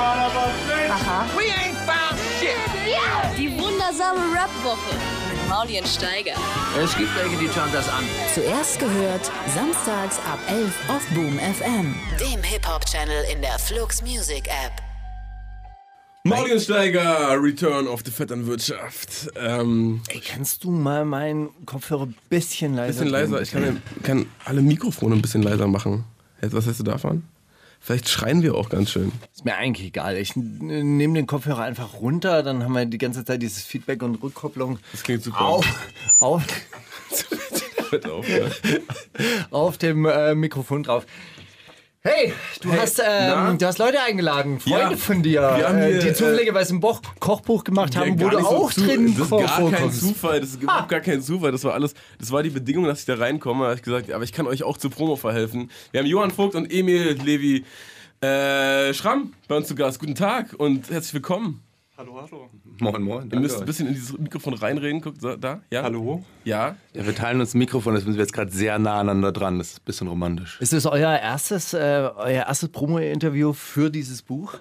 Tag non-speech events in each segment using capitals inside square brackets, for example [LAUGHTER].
Aha. We ain't found shit. Die wundersame Rap-Woche mit Maulien Steiger. Es gibt welche, die schauen das an. Zuerst gehört, samstags ab 11 auf Boom FM. Dem Hip-Hop-Channel in der Flux Music App. Morgensteiger, Return of the Vetternwirtschaft. Ähm, Ey, kannst du mal meinen Kopfhörer ein bisschen leiser bisschen leiser. Ich kann, kann alle Mikrofone ein bisschen leiser machen. Was hältst du davon? Vielleicht schreien wir auch ganz schön. Ist mir eigentlich egal. Ich nehme den Kopfhörer einfach runter, dann haben wir die ganze Zeit dieses Feedback und Rückkopplung Das klingt super. auf, auf, [LAUGHS] Hört auf, ja. [LAUGHS] auf dem äh, Mikrofon drauf. Hey, du, hast, na? ähm, du hast Leute eingeladen, Freunde Ja, von dir, wir haben äh, hier, die äh, zufälligerweise ein Boch Kochbuch gemacht haben, wo du so auch zu- drin Das ist gar kein vorkommst. Zufall. Das ist überhaupt gar kein Zufall. Das war alles. Das war die Bedingung, dass ich da reinkomme. Da habe ich gesagt, aber ich kann euch auch zur Promo verhelfen. Wir haben Johann Vogt und Emil Levi äh, Schramm bei uns zu Gast. Guten Tag und herzlich willkommen. Hallo, hallo. Moin, moin. Ihr müsst ein bisschen in dieses Mikrofon reinreden. Guckt da. Ja. Hallo? Ja. Ja, wir teilen uns ein Mikrofon, das sind wir jetzt gerade sehr nah aneinander dran. Das ist ein bisschen romantisch. Ist das euer erstes, äh, euer erstes Promo-Interview für dieses Buch?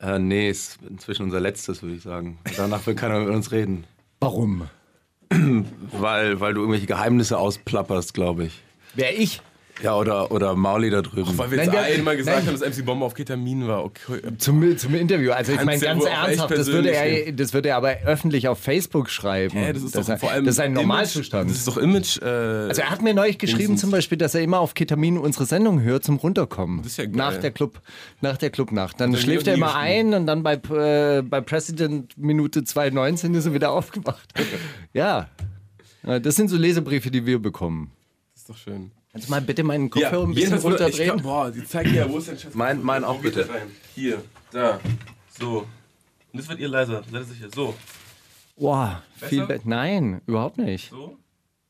Äh, nee, ist inzwischen unser letztes, würde ich sagen. Danach will keiner mit uns reden. Warum? [CLEARS THROAT] Weil, weil du irgendwelche Geheimnisse ausplapperst, glaube ich. Wer ich? Ja, oder, oder Mauli da drüben. Weil wir jetzt Nein, wir- einmal gesagt nein. haben, dass MC Bombe auf Ketamin war. Okay. Zum, zum Interview. Also ich meine ja ganz ernsthaft, das würde, er, das würde er aber öffentlich auf Facebook schreiben. Hä, das ist das, doch vor allem das ist ein Image- Normalzustand. Das ist doch Image. Äh, also er hat mir neulich geschrieben Dingsens. zum Beispiel, dass er immer auf Ketamin unsere Sendung hört zum Runterkommen. Das ist ja geil. Nach der Club, nach der Clubnacht. Dann er schläft er immer geschrieben. ein und dann bei, äh, bei President Minute 2.19 ist er wieder [LAUGHS] aufgewacht. ja. Ja, Das sind so Lesebriefe, die wir bekommen. das ist doch schön. Kannst du mal bitte meinen Kopfhörer ein bisschen runterdrehen? kann, Boah, die zeigen ja, wo ist dein Schatz? Mein- mein auch bitte. rein? Hier, da, so. Und das wird ihr leiser, seid ihr sicher? So, Boah, viel Besser? be- Nein, überhaupt nicht. so.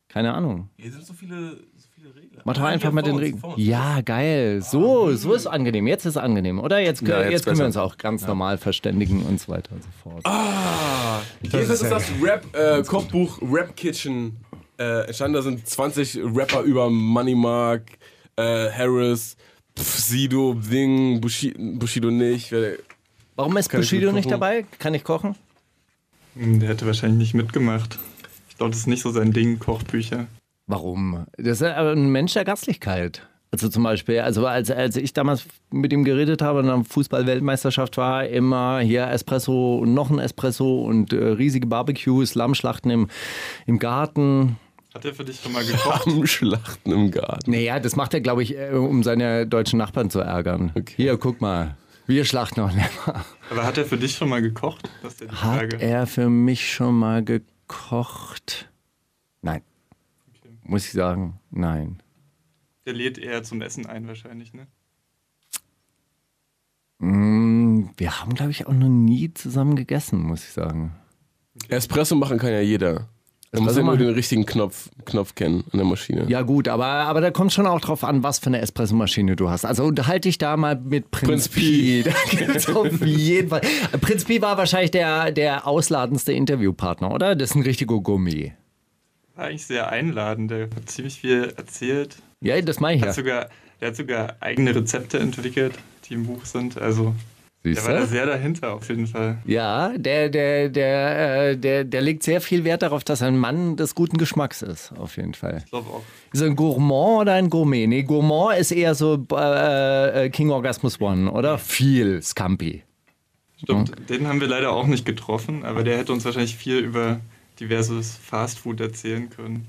Keine Ahnung. Hier sind so viele, so viele Regler. Mach doch Ah, einfach hier mal den uns. Ja, geil. So, so ist angenehm. Jetzt ist angenehm, oder? Jetzt, Ja, jetzt, jetzt können wir uns auch ganz normal verständigen und so weiter und so fort. Ah, Jedenfalls ist das Rap-Kochbuch Rap Kitchen äh, entstanden. Da sind 20 Rapper über Money Mark, äh, Harris, Pff, Sido, Ding, Bushi, Bushido nicht. Warum ist Kann Bushido nicht dabei? Kann ich kochen? Hm, Der hätte wahrscheinlich nicht mitgemacht. Ich glaube, das ist nicht so sein Ding, Kochbücher. Warum? Das ist aber ein Mensch der Gastlichkeit. Also zum Beispiel, also als, als ich damals mit ihm geredet habe und dann Fußball-Weltmeisterschaft war, immer hier Espresso und noch ein Espresso und äh, riesige Barbecues, Lammschlachten im, im Garten. Hat er für dich schon mal [LAUGHS] gekocht? Am Schlachten im Garten. Naja, das macht er, glaube ich, äh, um seine deutschen Nachbarn zu ärgern. Hier, guck mal. Wir schlachten auch lämmer. Aber hat er für dich schon mal gekocht? Das ist ja Hat Frage. er für mich schon mal gekocht? Nein. Muss ich sagen, nein. Der lädt eher zum Essen ein wahrscheinlich, ne? Mm, Wir haben, glaube ich, auch noch nie zusammen gegessen, muss ich sagen. Espresso machen kann ja jeder. Man muss Espresso ja nur machen? den richtigen Knopf, Knopf kennen an der Maschine. Ja, gut, aber, aber da kommt schon auch drauf an, was für eine Espressomaschine du hast. Also unterhalte dich da mal mit Prinz, Prinz Pi. [LAUGHS] Da auf jeden Fall. Prinz Pi war wahrscheinlich der, der ausladendste Interviewpartner, oder? Das ist ein richtiger Gourmet. War eigentlich sehr einladend. Der hat ziemlich viel erzählt. Ja, das meine ich Hat ja. sogar, der hat sogar eigene Rezepte entwickelt, die im Buch sind. Also der Siehst war da sehr dahinter auf jeden Fall. Ja, der, der, der, äh, der, der legt sehr viel Wert darauf, dass er ein Mann des guten Geschmacks ist, auf jeden Fall. Ich glaube auch. Ist er ein Gourmand oder ein Gourmet? Nee, Gourmand ist eher so äh, äh, King Orgasmus One, oder? Viel Scampi. Stimmt, den haben wir leider auch nicht getroffen, aber der hätte uns wahrscheinlich viel über diverses Fastfood erzählen können.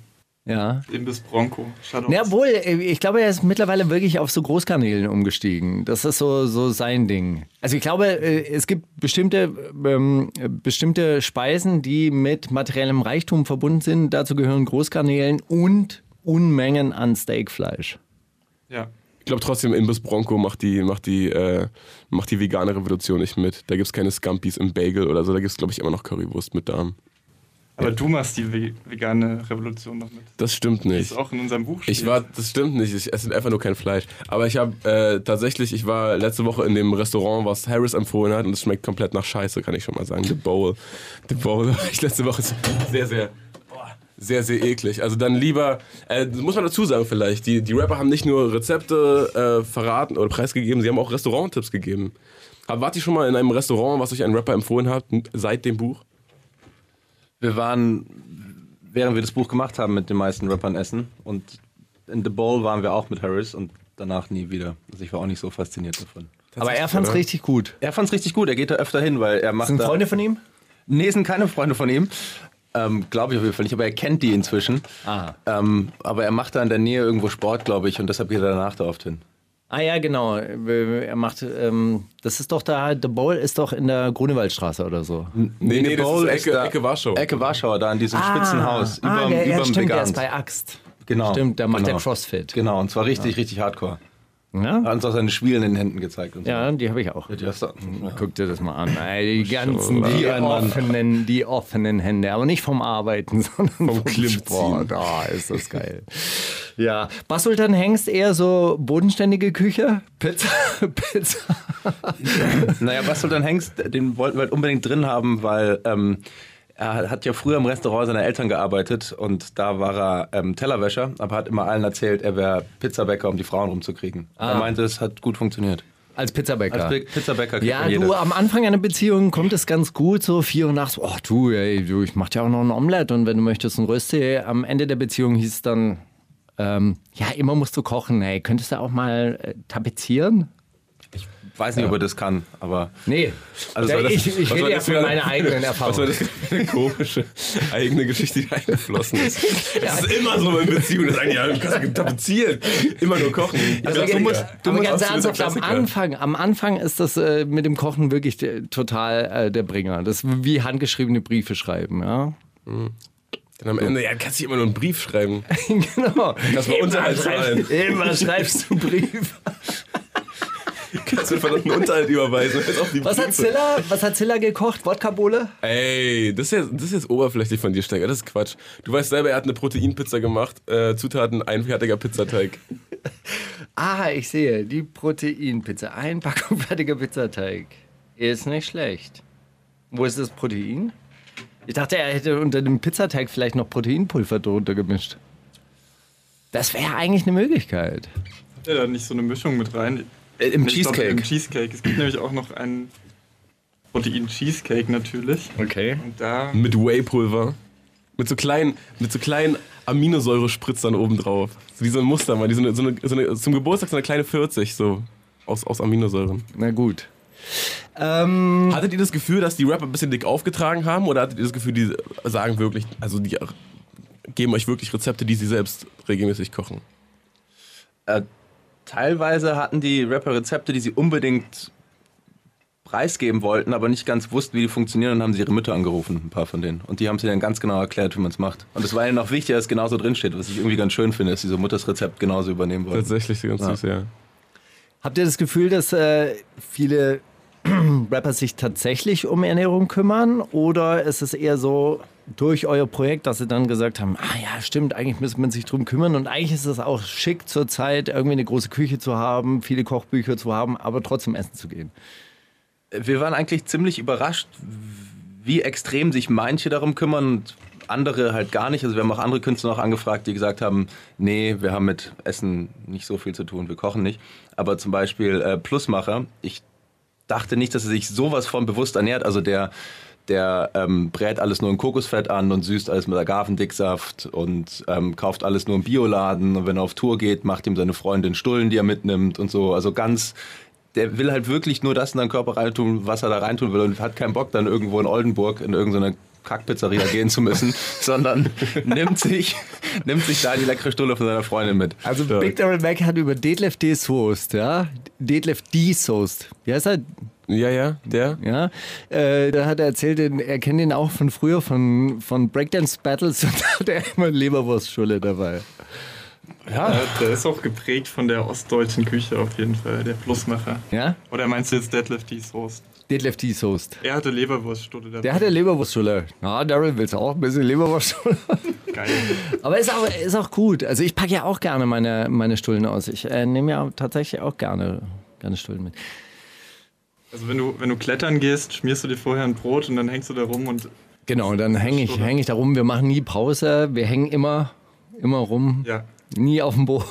Ja. Imbiss Bronco. Shoutouts. Ja, wohl, ich glaube, er ist mittlerweile wirklich auf so Großkanälen umgestiegen. Das ist so, so sein Ding. Also ich glaube, äh, es gibt bestimmte, ähm, bestimmte Speisen, die mit materiellem Reichtum verbunden sind. Dazu gehören Großkanälen und Unmengen an Steakfleisch. Ja. Ich glaube trotzdem, Imbiss Bronco macht die, macht, die, äh, macht die vegane Revolution nicht mit. Da gibt es keine Scampis im Bagel oder so. Da gibt es, glaube ich, immer noch Currywurst mit Darm. Aber du machst die ve- vegane Revolution noch mit. Das stimmt nicht. ist auch in unserem Buch steht. Ich war, das stimmt nicht, ich esse einfach nur kein Fleisch. Aber ich habe äh, tatsächlich, ich war letzte Woche in dem Restaurant, was Harris empfohlen hat und es schmeckt komplett nach Scheiße, kann ich schon mal sagen. The Bowl. The Bowl [LAUGHS] war ich letzte Woche sehr, sehr, sehr, sehr eklig. Also dann lieber, äh, muss man dazu sagen vielleicht, die, die Rapper haben nicht nur Rezepte äh, verraten oder preisgegeben, sie haben auch Restauranttipps gegeben. Aber wart ihr schon mal in einem Restaurant, was euch ein Rapper empfohlen hat, seit dem Buch? Wir waren, während wir das Buch gemacht haben, mit den meisten Rappern essen. Und in The Bowl waren wir auch mit Harris und danach nie wieder. Also ich war auch nicht so fasziniert davon. Aber er fand es oder? richtig gut. Er fand es richtig gut, er geht da öfter hin, weil er macht Sind da... Freunde von ihm? Nee, sind keine Freunde von ihm. Ähm, glaube ich auf jeden Fall nicht, aber er kennt die inzwischen. Ah. Ähm, aber er macht da in der Nähe irgendwo Sport, glaube ich, und deshalb geht er danach da oft hin. Ah ja, genau. Er macht, ähm, das ist doch da, The Bowl ist doch in der Grunewaldstraße oder so. Nee, nee, das Bowl ist ist Ecke, da- Ecke Warschau. Ecke Warschauer, da in diesem spitzen Haus. ah, überm- der, ja, überm stimmt, der Vegan. ist bei Axt. Genau. Stimmt, der macht genau. der CrossFit. Genau, und zwar richtig, richtig hardcore. Ja, hat uns auch seine Schwielen in den Händen gezeigt. Und so. ja die habe ich auch. Die hast du- Guck dir das mal an. Die ganzen, die Mann. offenen, die offenen Hände. Aber nicht vom Arbeiten, [LAUGHS] sondern vom, Klimmziehen. Sport. Ah, ist das geil. [LAUGHS] ja. Basultan Hengst eher so bodenständige Küche? Pizza? [LAUGHS] Pizza? Naja, soll dann Hengst, den wollten wir halt unbedingt drin haben, weil ähm, er hat ja früher im Restaurant seiner Eltern gearbeitet und da war er ähm, Tellerwäscher, aber hat immer allen erzählt, er wäre Pizzabäcker, um die Frauen rumzukriegen. Er meinte, es hat gut funktioniert. Als Pizzabäcker. Als Pi- Pizzabäcker Ja, du, am Anfang einer Beziehung kommt es ganz gut, so vier Uhr nachts, oh du, ey, du, ich mach dir auch noch ein Omelett und wenn du möchtest ein Rösti. Am Ende der Beziehung hieß es dann, ähm, ja, immer musst du kochen, ey, könntest du auch mal äh, tapezieren? Weiß nicht, ob er das kann, aber Nee, Also Ja, war das- ich, ich war rede ja für- meiner eigenen [LAUGHS] Was war Erfahrung. das für eine komische eigene Geschichte, die eingeflossen ist? [LAUGHS] Es ist immer so in Beziehungen, das sagen, ja, du kannst tapezieren, immer nur kochen. Also, du musst, du musst ganz ernsthaft, am. Anfang, am Anfang ist das äh, mit dem Kochen wirklich äh, total äh, der Bringer. Das ist wie handgeschriebene Briefe schreiben, ja. Dann am Ende, ja, kannst du immer nur einen Brief schreiben. [LAUGHS] genau. Das war zahlen. Immer schreibst du Briefe. Kannst du verdammten Unterhalt überweisen. Was hat. Zilla, was hat Zilla gekocht? Wodka-Bohle? Ey, das ist, jetzt, das ist jetzt oberflächlich von dir, Steiger. Das ist Quatsch. Du weißt selber, er hat eine Proteinpizza gemacht. Äh, Zutaten, ein fertiger Pizzateig. [LAUGHS] Ah, ich sehe, die Proteinpizza. Ein Packung fertiger Pizzateig. Ist nicht schlecht. Wo ist das Protein? Ich dachte, er hätte unter dem Pizzateig vielleicht noch Proteinpulver drunter gemischt. Das wäre eigentlich eine Möglichkeit. Hat er da nicht so eine Mischung mit rein? Äh, im Ich glaub, Cheesecake. Im Cheesecake. Es gibt nämlich auch noch einen Protein-Cheesecake natürlich. Okay. Und da Mit Whey-Pulver. Mit so kleinen, mit so kleinen Aminosäurespritzern obendrauf. So wie so ein Muster, mal. Die so eine, so eine, so eine, zum Geburtstag so eine kleine 40, so. Aus, aus Aminosäuren. Na gut. Ähm, Hattet ihr das Gefühl, dass die Rapper ein bisschen dick aufgetragen haben? Oder hattet ihr das Gefühl, die sagen wirklich, also die geben euch wirklich Rezepte, die sie selbst regelmäßig kochen? Äh, teilweise hatten die Rapper Rezepte, die sie unbedingt preisgeben wollten, aber nicht ganz wussten, wie die funktionieren, und haben sie ihre Mütter angerufen, ein paar von denen. Und die haben sie dann ganz genau erklärt, wie man es macht. Und es war ihnen noch wichtiger, dass es genauso drinsteht, was ich irgendwie ganz schön finde, dass sie so Mutters Rezept genauso übernehmen wollen. Tatsächlich, ganz Ja. süß, ja. habt ihr das Gefühl, dass äh, viele [CLEARS THROAT] Rapper sich tatsächlich um Ernährung kümmern? Oder ist es eher so durch euer Projekt, dass sie dann gesagt haben, ah ja, stimmt, eigentlich müsste man sich drum kümmern und eigentlich ist es auch schick zur Zeit, irgendwie eine große Küche zu haben, viele Kochbücher zu haben, aber trotzdem essen zu gehen. Wir waren eigentlich ziemlich überrascht, wie extrem sich manche darum kümmern und andere halt gar nicht. Also wir haben auch andere Künstler noch angefragt, die gesagt haben, nee, wir haben mit Essen nicht so viel zu tun, wir kochen nicht. Aber zum Beispiel äh, Plusmacher, ich dachte nicht, dass er sich sowas von bewusst ernährt. Also der, der ähm, brät alles nur in Kokosfett an und süßt alles mit Agavendicksaft und ähm, kauft alles nur im Bioladen. Und wenn er auf Tour geht, macht ihm seine Freundin Stullen, die er mitnimmt und so. Also ganz, der will halt wirklich nur das in seinen Körper reintun, was er da reintun will und hat keinen Bock, dann irgendwo in Oldenburg in irgendeine Kackpizzeria gehen zu müssen, [LAUGHS] sondern nimmt sich, nimmt sich da die leckere Stulle von seiner Freundin mit. Also Big Daryl Mac hat über Detlef D. Soest, ja, Detlef D. Soest, wie heißt er? Ja, ja, der. Ja, äh, da hat er erzählt, er kennt ihn auch von früher, von, von Breakdance Battles [LAUGHS] und da hat er immer Leberwurstschulle dabei. Ja, der ist auch geprägt von der ostdeutschen Küche auf jeden Fall, der Plusmacher. Ja? Oder meinst du jetzt Deadlift die Soße? Detlef D. Soest. Er hatte Leberwurststulle dabei. Der hatte Leberwurstschulle. Ja, Daryl willst auch ein bisschen Leberwurstschulle. Geil. Aber ist auch, ist auch gut. Also ich packe ja auch gerne meine, meine Stullen aus. Ich äh, nehme ja tatsächlich auch gerne, gerne Stullen mit. Also wenn du, wenn du klettern gehst, schmierst du dir vorher ein Brot und dann hängst du da rum und Genau, dann hänge ich, häng ich da rum. Wir machen nie Pause. Wir hängen immer, immer rum. Ja. Nie auf dem Boden.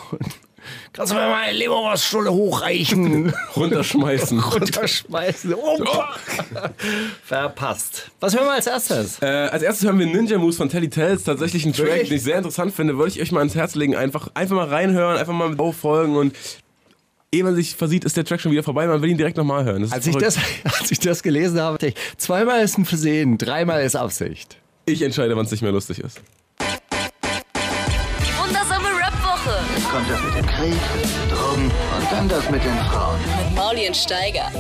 Kannst du mir mal eine Leberwurststulle hochreichen? [LAUGHS] Runterschmeißen. Runterschmeißen. Oh, Verpasst. Was hören wir als erstes? Äh, als erstes hören wir Ninja Moves von Telly Tells. Tatsächlich ein Track, Wirklich? den ich sehr interessant finde. Würde ich euch mal ans Herz legen. Einfach, einfach mal reinhören, einfach mal folgen und ehe man sich versieht, ist der Track schon wieder vorbei. Man will ihn direkt nochmal hören. Als ich, das, [LAUGHS] als ich das gelesen habe, dachte ich, zweimal ist ein Versehen, dreimal ist Absicht. ich entscheide, wann es nicht mehr lustig ist. Kommt das mit dem Krieg, Drogen und dann das mit den Frauen. mit Mauli und Steiger.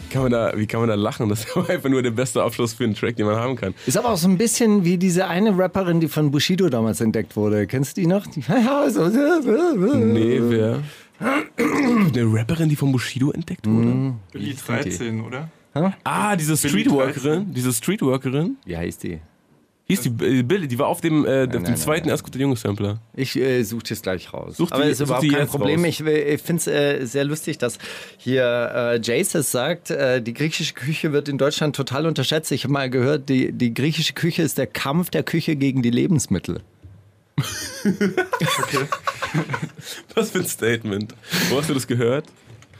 Wie kann man da, wie kann man da lachen? Das ist [LAUGHS] einfach nur der beste Abschluss für einen Track, den man haben kann. Ist aber auch so ein bisschen wie diese eine Rapperin, die von Bushido damals entdeckt wurde. Kennst du die noch? Die, ja, so, Nee, wer? Eine Rapperin, die von Bushido entdeckt wurde? Billy 13, oder? Ah, diese Streetworkerin. Diese Streetworkerin. Wie heißt die? Hieß die äh, Billy, die war auf dem, äh, auf dem nein, zweiten Erst guter Junge Sampler. Ich äh, suche das gleich raus. Such Aber die- ist überhaupt die kein Problem. raus. Ich, ich finde es äh, sehr lustig, dass hier äh, Jaces sagt, äh, die griechische Küche wird in Deutschland total unterschätzt. Ich habe mal gehört, die, die griechische Küche ist der Kampf der Küche gegen die Lebensmittel. [LAUGHS] Was für ein Statement. Wo hast du das gehört?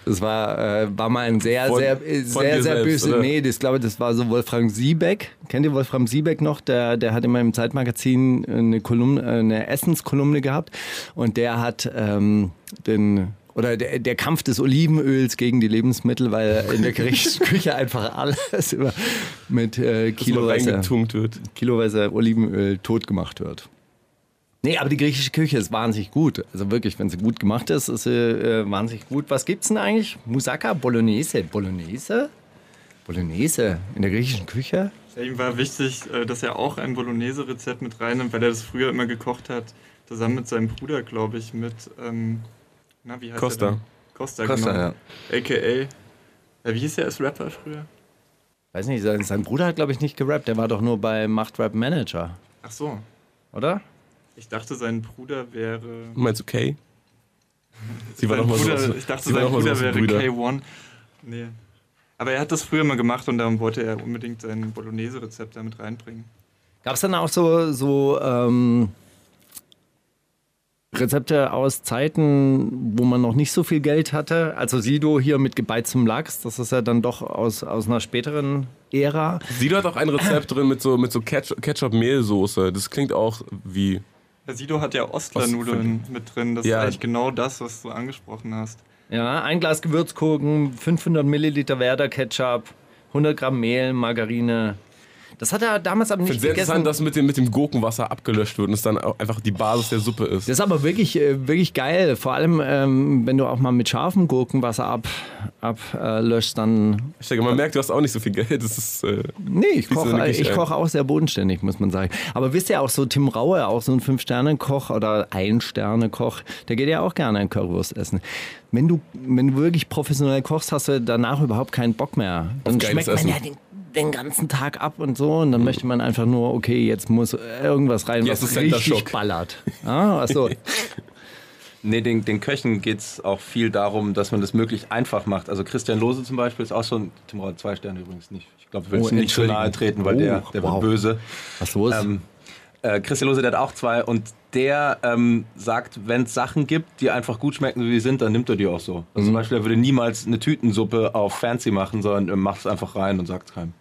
Das war, äh, war mal ein sehr, Von- sehr, von äh, sehr, sehr selbst, böse. oder? Nee, das, ich glaube, das war so Wolfram Siebeck. Kennt ihr Wolfram Siebeck noch? Der, der hat immer im Zeitmagazin eine, Kolumne, äh, eine Essenskolumne gehabt. Und der hat ähm, den. Oder der, der Kampf des Olivenöls gegen die Lebensmittel, weil in der griechischen Küche [LAUGHS] einfach alles immer mit äh, kiloweise, wird. kiloweise Olivenöl tot gemacht wird. Nee, aber die griechische Küche ist wahnsinnig gut. Also wirklich, wenn sie gut gemacht ist, ist sie äh, wahnsinnig gut. Was gibt's denn eigentlich? Moussaka, Bolognese. Bolognese? Bolognese in der griechischen Küche? Ja, ihm war wichtig, äh, dass er auch ein Bolognese-Rezept mit reinnimmt, weil er das früher immer gekocht hat, zusammen mit seinem Bruder, glaube ich, mit, ähm, na, wie heißt Costa. er? Costa, Costa, genau. ja. A.k.a. Ja, wie hieß er als Rapper früher? Weiß nicht, sein, sein Bruder hat, glaube ich, nicht gerappt. Der war doch nur bei Macht Rap Manager, Ach so, oder? Ich dachte, sein Bruder wäre... Meinst du Kay? Sie war sein doch mal Bruder, so. ich dachte, sein Bruder so wäre Brüder. K1. Nee. Aber er hat das früher mal gemacht und darum wollte er unbedingt sein Bolognese-Rezept damit reinbringen. Gab es dann auch so, so ähm, Rezepte aus Zeiten, wo man noch nicht so viel Geld hatte? Also Sido hier mit gebeiztem Lachs, das ist ja dann doch aus, aus einer späteren Ära. Sido hat auch ein Rezept drin mit so, mit so Ketchup- Ketchup-Mehlsoße. Das klingt auch wie. Der Sido hat ja Ostlernudeln mit drin. Das Ja. ist eigentlich genau das, was du angesprochen hast. Ja, ein Glas Gewürzgurken, 500 Milliliter Werder Ketchup, 100 Gramm Mehl, Margarine. Das hat er damals aber Ich nicht finde sehr gegessen. interessant, dass mit dem, mit dem Gurkenwasser abgelöscht wird und es dann einfach die Basis der Suppe ist. Das ist aber wirklich, äh, wirklich geil. Vor allem, ähm, wenn du auch mal mit scharfem Gurkenwasser ablöschst, ab, äh, löschst, dann Ich denke, man merkt, du hast auch nicht so viel Geld. Das ist, äh, Nee, ich koche ich koch auch sehr bodenständig, muss man sagen. Aber wisst ihr auch so, Tim Raue, auch so ein Fünf-Sterne-Koch oder Ein-Sterne-Koch, der geht ja auch gerne ein Currywurst essen. Wenn du, wenn du wirklich professionell kochst, hast du danach überhaupt keinen Bock mehr. Dann schmeckt man Essen. ja den, den ganzen Tag ab und so und dann möchte man einfach nur, okay, jetzt muss irgendwas rein, Jetzt was ist richtig ballert. Ah, achso. [LAUGHS] Nee, den, den Köchen geht es auch viel darum, dass man das möglichst einfach macht. Also Christian Lose zum Beispiel ist auch so ein, Tim Raue zwei Sterne übrigens nicht. Ich glaube, ich will Oh, nicht zu nahe treten, weil Oh, der, der wow. wird böse. Was los? Ähm, äh, Christian Lose, der hat auch zwei und der ähm, sagt, wenn es Sachen gibt, die einfach gut schmecken, wie sie sind, dann nimmt er die auch so. Also Mhm. zum Beispiel, er würde niemals eine Tütensuppe auf Fancy machen, sondern er macht es einfach rein und sagt es keinem.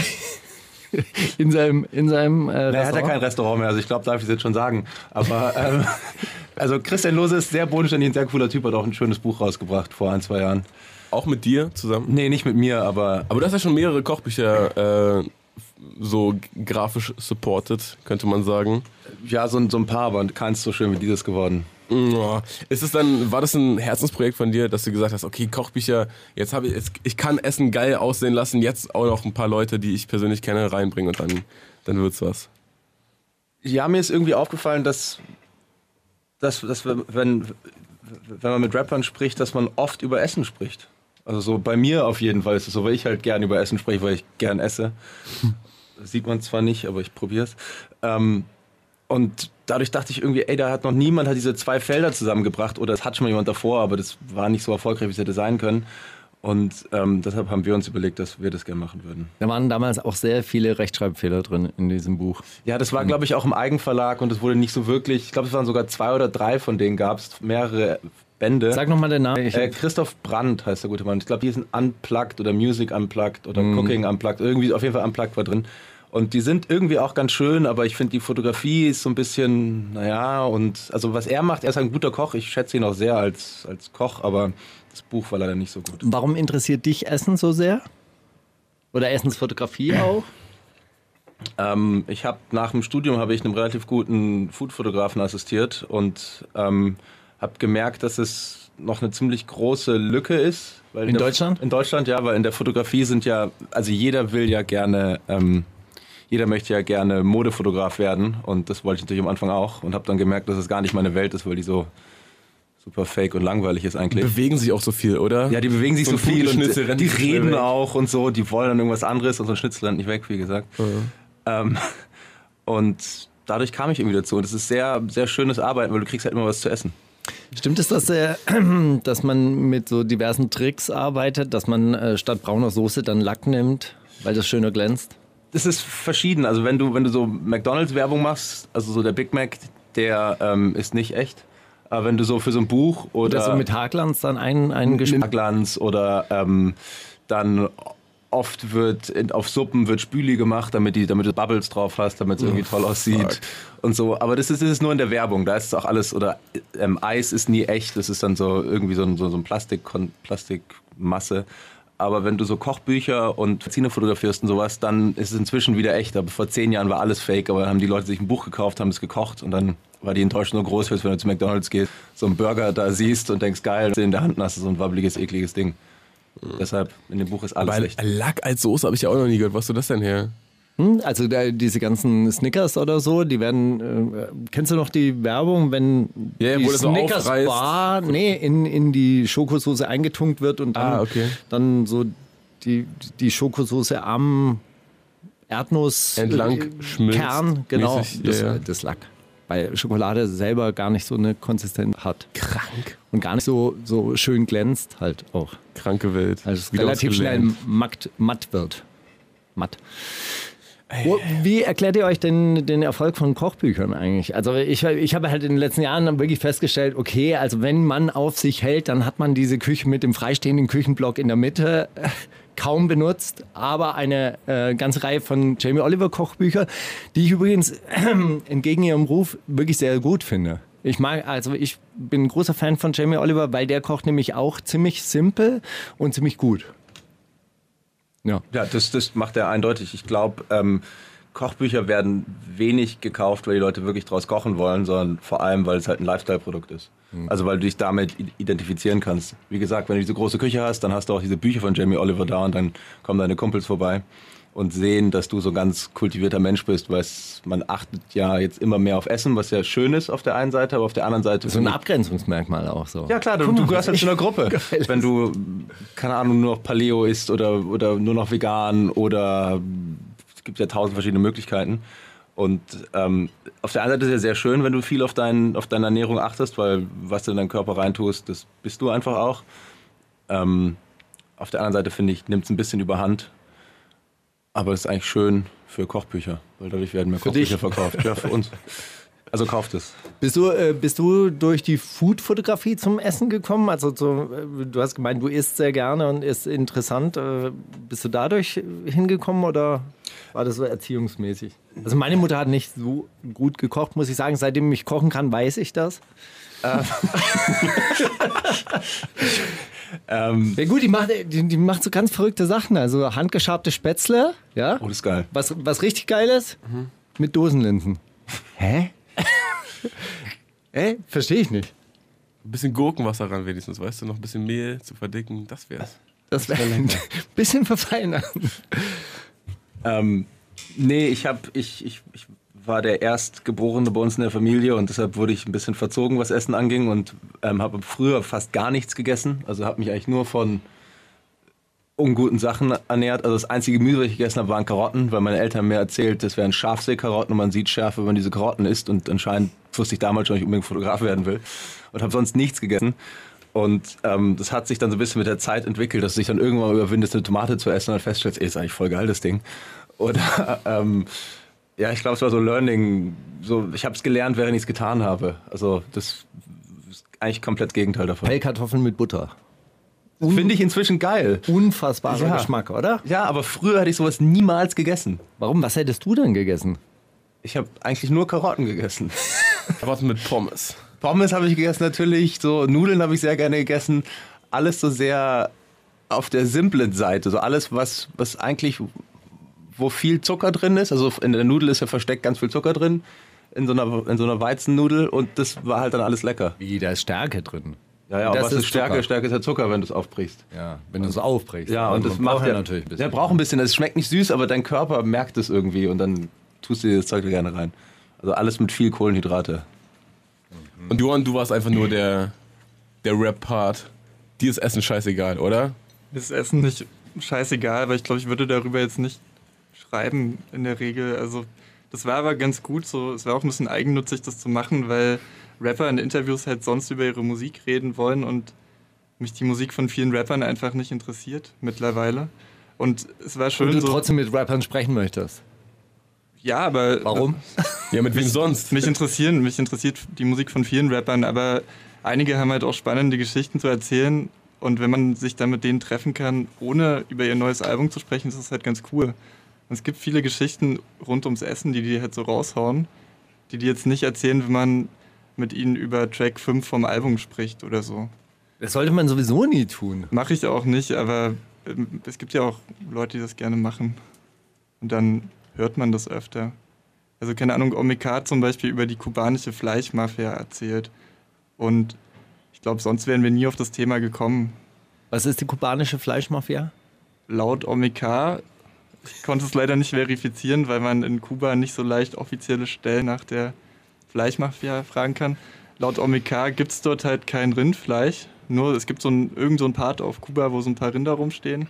[LAUGHS] in seinem, in seinem äh, Er hat ja Restaurant? kein Restaurant mehr, also ich glaube, darf ich es jetzt schon sagen. Aber [LAUGHS] ähm, also Christian Lose ist sehr bodenständig, ein sehr cooler Typ, hat auch ein schönes Buch rausgebracht vor ein, zwei Jahren. auch mit dir zusammen. Nee, nicht mit mir, aber Aber du hast ja schon mehrere Kochbücher äh, so grafisch supported, könnte man sagen. ja, so, ein- so ein paar, aber keins so schön wie dieses geworden. Ist es dann, war das ein Herzensprojekt von dir, dass du gesagt hast, okay, Kochbücher, jetzt habe ich, jetzt, ich kann Essen geil aussehen lassen, jetzt auch noch ein paar Leute, die ich persönlich kenne, reinbringen und dann, dann wird's was. Ja, mir ist irgendwie aufgefallen, dass, dass, dass wenn, wenn wenn man mit Rappern spricht, dass man oft über Essen spricht. Also so bei mir auf jeden Fall ist es so, weil ich halt gern über Essen spreche, weil ich gern esse. Das [LAUGHS] sieht man zwar nicht, aber ich probiere es. Ähm, und dadurch dachte ich irgendwie, ey, da hat noch niemand hat diese zwei Felder zusammengebracht oder es hat schon mal jemand davor, aber das war nicht so erfolgreich, wie es hätte sein können. Und ähm, deshalb haben wir uns überlegt, dass wir das gerne machen würden. Da waren damals auch sehr viele Rechtschreibfehler drin in diesem Buch. Ja, das war, glaube ich, auch im Eigenverlag und es wurde nicht so wirklich, ich glaube, es waren sogar zwei oder drei von denen gab es, mehrere Bände. Sag nochmal den Namen. Äh, Christoph Brandt heißt der gute Mann. Ich glaube, die sind Unplugged oder Music Unplugged oder Cooking Unplugged. Irgendwie, auf jeden Fall Unplugged war drin. Und die sind irgendwie auch ganz schön, aber ich finde, die Fotografie ist so ein bisschen, naja, und also was er macht, er ist ein guter Koch. Ich schätze ihn auch sehr als, als Koch, aber das Buch war leider nicht so gut. Warum interessiert dich Essen so sehr? Oder Essensfotografie [CLEARS THROAT] auch? Ähm, ich habe nach dem Studium habe ich einem relativ guten Foodfotografen assistiert und ähm, habe gemerkt, dass es noch eine ziemlich große Lücke ist. In der- Deutschland? In Deutschland, ja, weil in der Fotografie sind ja, also jeder will ja gerne, ähm, jeder möchte ja gerne Modefotograf werden und das wollte ich natürlich am Anfang auch und habe dann gemerkt, dass es gar nicht meine Welt ist, weil die so super fake und langweilig ist eigentlich. Bewegen sich auch so viel, oder? Ja, die bewegen sich so, ein viel und die reden weg. auch und so, die wollen dann irgendwas anderes und so ein Schnitzel rennt nicht weg, wie gesagt. Ähm, [LAUGHS] und dadurch kam ich irgendwie dazu. Und es ist sehr, sehr schönes Arbeiten, weil du kriegst halt immer was zu essen. Stimmt es, dass, äh, [CLEARS THROAT] dass man mit so diversen Tricks arbeitet, dass man äh, statt brauner Soße dann Lack nimmt, weil das schöner glänzt? Das ist verschieden. Also wenn du, wenn du so McDonalds-Werbung machst, also so der Big Mac, der ähm, ist nicht echt. Aber wenn du so für so ein Buch oder, Oder so mit Haarglanz dann ein, ein Geschmack. Glanz oder ähm, dann oft wird in, auf Suppen wird Spüli gemacht, damit, die, damit du Bubbles drauf hast, damit es irgendwie toll aussieht und so. Aber das ist, das ist nur in der Werbung. Da ist es auch alles oder ähm, Eis ist nie echt. Das ist dann so irgendwie so ein, so, so ein Plastik, Plastikmasse. Aber wenn du so Kochbücher und Zine fotografierst und sowas, dann ist es inzwischen wieder echt. Aber vor zehn Jahren war alles fake, aber dann haben die Leute sich ein Buch gekauft, haben es gekocht und dann war die Enttäuschung so groß, als wenn du zu McDonalds gehst, so einen Burger da siehst und denkst, geil, in der Hand hast du so ein wabbeliges, ekliges Ding. Deshalb, in dem Buch ist alles Weil echt. Lack als Soße habe ich ja auch noch nie gehört. Was ist das denn her? Hm? Also da, diese ganzen Snickers oder so, die werden, äh, kennst du noch die Werbung, wenn Ja, die so Snickers aufreißt. Bar, nee, in, in die Schokosoße eingetunkt wird und dann, Ah, okay. dann so die, die Schokosoße am Erdnuss Entlang äh, schmilzt Kern, genau, mäßig, das, ja, ja. das Lack. Weil Schokolade selber gar nicht so eine Konsistenz hat. Krank. Und gar nicht so, so schön glänzt halt auch. Kranke Welt. Also es relativ schnell matt, matt wird. Matt. Wo- Wie erklärt ihr euch denn den Erfolg von Kochbüchern eigentlich? Also ich, ich habe halt in den letzten Jahren dann wirklich festgestellt, okay, also wenn man auf sich hält, dann hat man diese Küche mit dem freistehenden Küchenblock in der Mitte äh, kaum benutzt, aber eine äh, ganze Reihe von Jamie Oliver Kochbücher, die ich übrigens äh, entgegen ihrem Ruf wirklich sehr gut finde. Ich mag, also ich bin ein großer Fan von Jamie Oliver, weil der kocht nämlich auch ziemlich simpel und ziemlich gut. Ja. Ja, das, das macht er eindeutig. Ich glaube, ähm, Kochbücher werden wenig gekauft, weil die Leute wirklich draus kochen wollen, sondern vor allem, weil es halt ein Lifestyle-Produkt ist. Also weil du dich damit identifizieren kannst. Wie gesagt, wenn du diese große Küche hast, dann hast du auch diese Bücher von Jamie Oliver da und dann kommen deine Kumpels vorbei und sehen, dass du so ein ganz kultivierter Mensch bist, weil man achtet ja jetzt immer mehr auf Essen, was ja schön ist auf der einen Seite, aber auf der anderen Seite... So ein Abgrenzungsmerkmal auch so. ja klar, du, du gehörst halt zu einer Gruppe. [LAUGHS] Wenn du, keine Ahnung, nur noch Paleo isst oder, oder nur noch vegan oder es gibt ja tausend verschiedene Möglichkeiten. Und ähm, auf der einen Seite ist es ja sehr schön, wenn du viel auf, dein, auf deine Ernährung achtest, weil was du in deinen Körper reintust, das bist du einfach auch. Ähm, auf der anderen Seite finde ich, nimmt es ein bisschen überhand. Aber es ist eigentlich schön für Kochbücher, weil dadurch werden mehr Kochbücher dich? verkauft. Ja, für uns. Also kauft es. Bist du, äh, bist du durch die Food-Fotografie zum Essen gekommen? Also so, äh, du hast gemeint, du isst sehr gerne und ist interessant. Äh, bist du dadurch hingekommen oder war das so erziehungsmäßig? Also meine Mutter hat nicht so gut gekocht, muss ich sagen. Seitdem ich kochen kann, weiß ich das. [LAUGHS] Ähm, Ja gut, die macht, die, die macht so ganz verrückte Sachen. Also handgeschabte Spätzle, ja. oh, das ist geil. Was, was richtig geil ist, mit Dosenlinsen. Hä? Hä? Verstehe ich nicht. Ein bisschen Gurkenwasser ran wenigstens, weißt du, noch ein bisschen Mehl zu verdicken, das wär's. Das wäre ein [LAUGHS] bisschen verfeinern. Ähm, nee, ich, hab, ich, ich, ich war der Erstgeborene bei uns in der Familie und deshalb wurde ich ein bisschen verzogen, was Essen anging und ähm, habe früher fast gar nichts gegessen. Also habe mich eigentlich nur von unguten Sachen ernährt. Also das einzige Gemüse, was ich gegessen habe, waren Karotten, weil meine Eltern mir erzählt, das wären Schafseekarotten und man sieht Schärfe, wenn man diese Karotten isst. Und anscheinend wusste ich damals schon, dass ich unbedingt Fotograf werden will und habe sonst nichts gegessen. Und ähm, das hat sich dann so ein bisschen mit der Zeit entwickelt, dass du dann irgendwann überwindest, eine Tomate zu essen und dann feststellst, ey, ist eigentlich voll geil, das Ding. Oder [LAUGHS] ähm, ja, ich glaube, es war so Learning. So, ich habe es gelernt, während ich es getan habe. Also das ist eigentlich komplett das Gegenteil davon. Pellkartoffeln mit Butter. Finde ich inzwischen geil. Unfassbarer Ja. Geschmack, oder? Ja, aber früher hätte ich sowas niemals gegessen. Warum? Was hättest du denn gegessen? Ich habe eigentlich nur Karotten gegessen. [LAUGHS] Was mit Pommes? Pommes habe ich gegessen natürlich, so Nudeln habe ich sehr gerne gegessen. Alles so sehr auf der simplen Seite, so alles was was eigentlich wo viel Zucker drin ist, also in der Nudel ist ja versteckt ganz viel Zucker drin in so einer in so einer Weizennudel und das war halt dann alles lecker. Wie, da ist Stärke drin. Ja, ja, Das aber was ist ist Stärke? Zucker. Stärke ist ja Zucker, wenn du es aufbrichst. Ja, wenn du es aufbrichst. Ja, Aber und das man macht ja natürlich ein bisschen. Der braucht ein bisschen, es schmeckt nicht süß, aber dein Körper merkt es irgendwie und dann tust du dir das Zeug da gerne rein. Also alles mit viel Kohlenhydrate. Und Johann, du warst einfach nur der, der Rap-Part. Dir ist Essen scheißegal, oder? Ist Essen nicht scheißegal, aber ich glaube, ich würde darüber jetzt nicht schreiben in der Regel. Also das war aber ganz gut so. Es war auch ein bisschen eigennützig, das zu machen, weil Rapper in Interviews halt sonst über ihre Musik reden wollen und mich die Musik von vielen Rappern einfach nicht interessiert mittlerweile. Und es war schön Und du so. trotzdem mit Rappern sprechen möchtest. ja, aber Warum? [LAUGHS] Ja, mit wem sonst? mich interessieren, mich interessiert die Musik von vielen Rappern, aber einige haben halt auch spannende Geschichten zu erzählen und wenn man sich dann mit denen treffen kann, ohne über ihr neues Album zu sprechen, ist das halt ganz cool. Es gibt viele Geschichten rund ums Essen, die die halt so raushauen, die die jetzt nicht erzählen, wenn man mit ihnen über Track 5 vom Album spricht oder so. Das sollte man sowieso nie tun. Mache ich auch nicht, aber ähm, es gibt ja auch Leute, die das gerne machen. Und dann hört man das öfter. Also keine Ahnung, Omika zum Beispiel über die kubanische Fleischmafia erzählt. Und ich glaube, sonst wären wir nie auf das Thema gekommen. Was ist die kubanische Fleischmafia? Laut Omika, ich konnte es leider nicht verifizieren, weil man in Kuba nicht so leicht offizielle Stellen nach der Fleischmafia fragen kann. Laut Omika gibt es dort halt kein Rindfleisch. Nur es gibt so ein, irgend so ein Part auf Kuba, wo so ein paar Rinder rumstehen.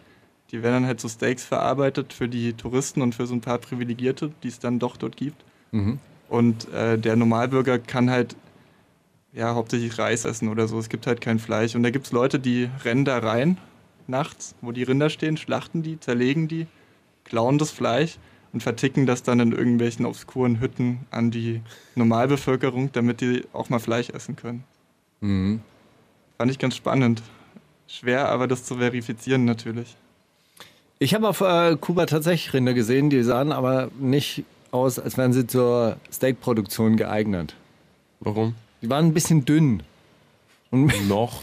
Die werden dann halt so Steaks verarbeitet für die Touristen und für so ein paar Privilegierte, die es dann doch dort gibt. Und äh, der Normalbürger kann halt ja hauptsächlich Reis essen oder so. Es gibt halt kein Fleisch. Und da gibt es Leute, die rennen da rein nachts, wo die Rinder stehen, schlachten die, zerlegen die, klauen das Fleisch und verticken das dann in irgendwelchen obskuren Hütten an die Normalbevölkerung, damit die auch mal Fleisch essen können. Fand ich ganz spannend. Schwer aber das zu verifizieren natürlich. Ich habe auf äh, Kuba tatsächlich Rinder gesehen, die sahen aber nicht aus, als wären sie zur Steakproduktion geeignet. Warum? Die waren ein bisschen dünn. Und [LAUGHS] Noch.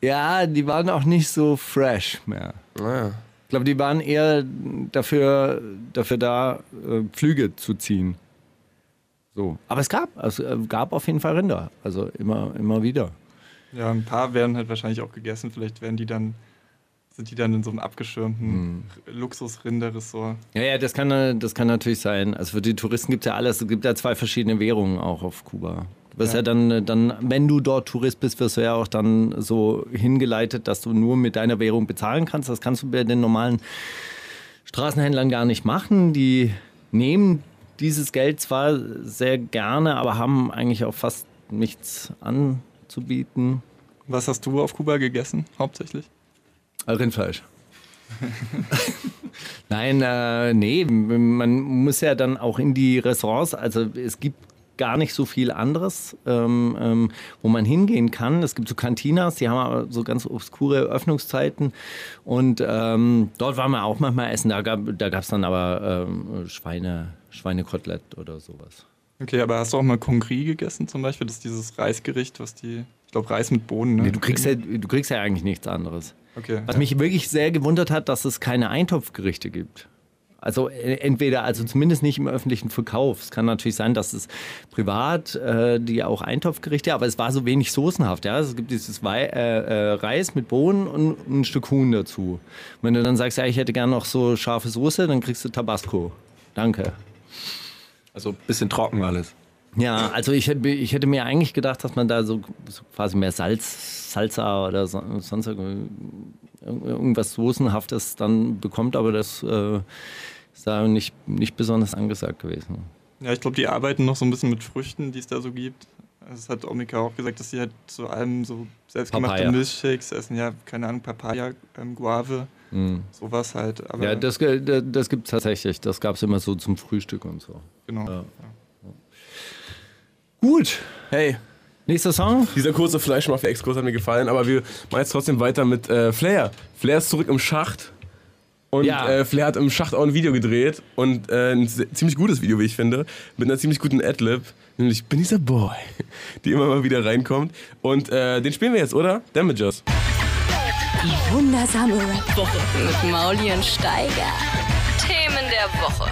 ja, die waren auch nicht so fresh mehr. Naja. Ich glaube, die waren eher dafür, dafür da, äh, Pflüge zu ziehen. So. Aber es gab, es äh, gab auf jeden Fall Rinder. Also immer, immer wieder. Ja, ein paar werden halt wahrscheinlich auch gegessen. Vielleicht werden die dann, sind die dann in so einem abgeschirmten Luxusrinderressort. Ja, ja, das kann, äh, das kann natürlich sein. Also für die Touristen gibt es ja alles. Es gibt ja zwei verschiedene Währungen auch auf Kuba. Wirst ja, Ja. dann, äh, dann, wenn du dort Tourist bist, wirst du ja auch dann so hingeleitet, dass du nur mit deiner Währung bezahlen kannst. Das kannst du bei den normalen Straßenhändlern gar nicht machen. Die nehmen dieses Geld zwar sehr gerne, aber haben eigentlich auch fast nichts anzubieten. Was hast du auf Kuba gegessen, hauptsächlich? Rindfleisch. [LAUGHS] Nein, äh, nee, man muss ja dann auch in die Restaurants, also es gibt gar nicht so viel anderes, ähm, ähm, wo man hingehen kann. Es gibt so Cantinas, die haben aber so ganz obskure Öffnungszeiten und ähm, dort waren wir auch manchmal essen. Da gab es da gab's dann aber ähm, Schweine, Schweinekotelett oder sowas. Okay, aber hast du auch mal Kongri gegessen zum Beispiel? Das ist dieses Reisgericht, was die, ich glaube Reis mit Bohnen. Ne? Nee, du, kriegst ja, du kriegst ja eigentlich nichts anderes. Okay. Was mich wirklich sehr gewundert hat, dass es keine Eintopfgerichte gibt. Also äh, entweder, also zumindest nicht im öffentlichen Verkauf. Es kann natürlich sein, dass es privat äh, die auch Eintopfgerichte, aber es war so wenig soßenhaft. Ja? Es gibt dieses Wei äh, äh, Reis mit Bohnen und ein Stück Huhn dazu. Wenn du dann sagst, ja, ich hätte gern noch so scharfe Soße, dann kriegst du Tabasco. Danke. Also ein bisschen trocken alles. Ja, also ich hätte, ich hätte mir eigentlich gedacht, dass man da so, so quasi mehr Salz, Salsa oder so, sonst irgendwie irgendwas Soßenhaftes dann bekommt, aber das äh, ist da nicht, nicht besonders angesagt gewesen. Ja, ich glaube, die arbeiten noch so ein bisschen mit Früchten, die es da so gibt. Also das hat Omika auch gesagt, dass sie halt zu allem so selbstgemachte Papaya. Milchshakes essen. Ja, keine Ahnung, Papaya, ähm, Guave, sowas halt. Aber Ja, das, äh, das gibt es tatsächlich. Das gab es immer so zum Frühstück und so. genau. Ja. Gut. Hey, Nächster Song? dieser kurze Fleischmafia-Exkurs hat mir gefallen, aber wir machen jetzt trotzdem weiter mit äh, Flair. Flair ist zurück im Schacht. Und Ja. äh, Flair hat im Schacht auch ein Video gedreht und äh, ein ziemlich gutes Video, wie ich finde, mit einer ziemlich guten Adlib, nämlich Bin dieser Boy, [LAUGHS] die immer mal wieder reinkommt. Und äh, den spielen wir jetzt, oder? Damages. Die wundersame Rap-Woche mit Mauli und Steiger. Themen der Woche.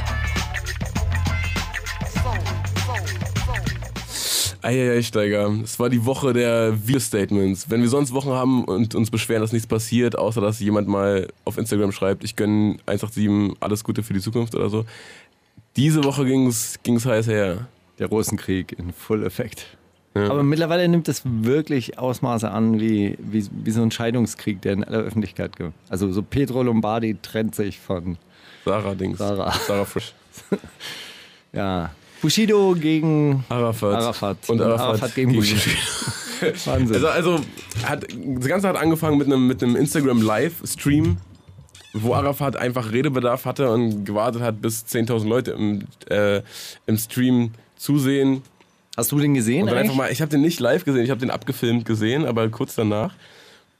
Eieiei, Steiger. Es war die Woche der Video-Statements. Wenn wir sonst Wochen haben und uns beschweren, dass nichts passiert, außer dass jemand mal auf Instagram schreibt, ich gönne 187 alles Gute für die Zukunft oder so. Diese Woche ging's ging's heiß her. Der Rosenkrieg in Full Effekt. Ja. Aber mittlerweile nimmt es wirklich Ausmaße an, wie, wie, wie so ein Scheidungskrieg, der in aller Öffentlichkeit gibt. Also so Pedro Lombardi trennt sich von, Sarah Dings. Sarah. Sarah Frisch. [LAUGHS] ja, Bushido gegen Arafat. Arafat. Und Arafat, Arafat gegen Bushido. [LAUGHS] Wahnsinn. Also, also hat, das Ganze hat angefangen mit einem, mit einem Instagram Live-Stream, wo Arafat einfach Redebedarf hatte und gewartet hat, bis 10.000 Leute im, äh, im Stream zusehen. Hast du den gesehen? Und dann eigentlich? einfach mal, ich habe den nicht live gesehen, ich habe den abgefilmt gesehen, aber kurz danach.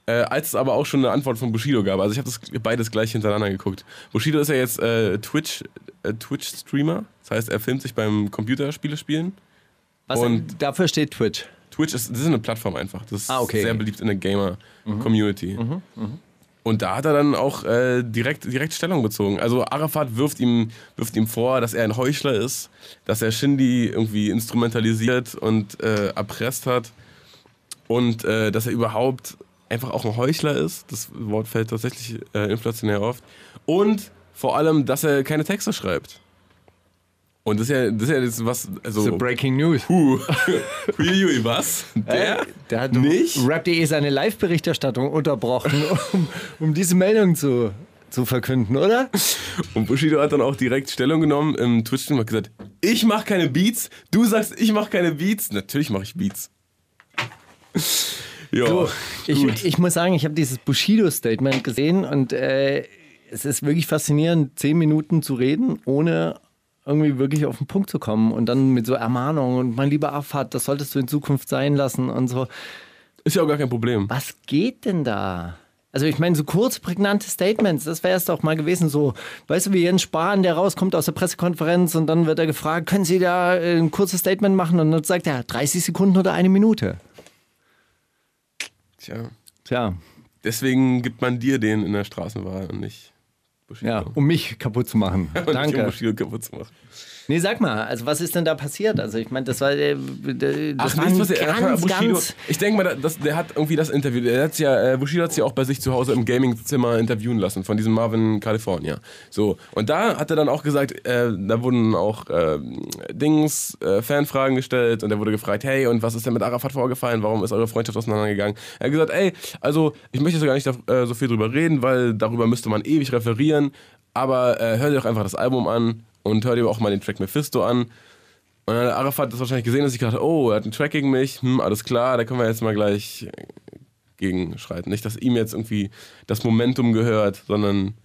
Äh, als es aber auch schon eine Antwort von Bushido gab. Also ich habe das beides gleich hintereinander geguckt. Bushido ist ja jetzt äh, Twitch, äh, Twitch-Streamer. Das heißt, er filmt sich beim Computerspiele spielen. Was, und- dafür steht Twitch. Twitch ist, das ist eine Plattform einfach. Das ist Ah, okay. sehr beliebt in der Gamer-Community. Und da hat er dann auch äh, direkt, direkt Stellung bezogen. Also Arafat wirft ihm, wirft ihm vor, dass er ein Heuchler ist, dass er Shindy irgendwie instrumentalisiert und äh, erpresst hat und äh, dass er überhaupt einfach auch ein Heuchler ist. Das Wort fällt tatsächlich äh, inflationär oft. Und vor allem, dass er keine Texte schreibt. Und das ist ja, das ist ja das, was. Also, So Breaking News. Huh. [LAUGHS] Huiuiui, was? Der? Der hat Nicht? Rap.de seine Live-Berichterstattung unterbrochen, [LAUGHS] um, um diese Meldung zu, zu verkünden, oder? Und Bushido hat dann auch direkt Stellung genommen im Twitch-Stream und hat gesagt, ich mach keine Beats, du sagst, ich mach keine Beats. Natürlich mache ich Beats. Ja, So, gut. ich, ich muss sagen, ich habe dieses Bushido-Statement gesehen und äh, es ist wirklich faszinierend, zehn Minuten zu reden, ohne irgendwie wirklich auf den Punkt zu kommen und dann mit so Ermahnungen und mein lieber Afat, das solltest du in Zukunft sein lassen und so. Ist ja auch gar kein Problem. Was geht denn da? Also ich meine, so kurz prägnante Statements, das wäre es doch mal gewesen, so, weißt du, wie Jens Spahn, der rauskommt aus der Pressekonferenz und dann wird er gefragt, können Sie da äh, ein kurzes Statement machen? Und dann sagt er, 30 Sekunden oder eine Minute. Tja, Tja, deswegen gibt man dir den in der Straßenwahl und nicht Bushido. ja, um mich kaputt zu machen. [LAUGHS] Nicht um Danke. Bushido kaputt zu machen. Nee, sag mal, also was ist denn da passiert? Also ich meine, das war, äh, das war nichts, was ein er- ganz, Bushido, ganz... Ich denke mal, das, der hat irgendwie das Interview, der hat's ja, äh, Bushido hat sich ja auch bei sich zu Hause im Gaming-Zimmer interviewen lassen von diesem Marvin California. So, und da hat er dann auch gesagt, äh, da wurden auch äh, Dings, äh, Fanfragen gestellt und er wurde gefragt, hey, und was ist denn mit Arafat vorgefallen? Warum ist eure Freundschaft auseinandergegangen? Er hat gesagt, ey, also ich möchte jetzt gar nicht äh, so viel drüber reden, weil darüber müsste man ewig referieren, aber äh, hör dir doch einfach das Album an und hör dir auch mal den Track Mephisto an. Und dann hat Arafat das wahrscheinlich gesehen, dass ich gedacht oh, er hat einen Track gegen mich, hm, alles klar, da können wir jetzt mal gleich äh, gegenschreiten. Nicht, dass ihm jetzt irgendwie das Momentum gehört, sondern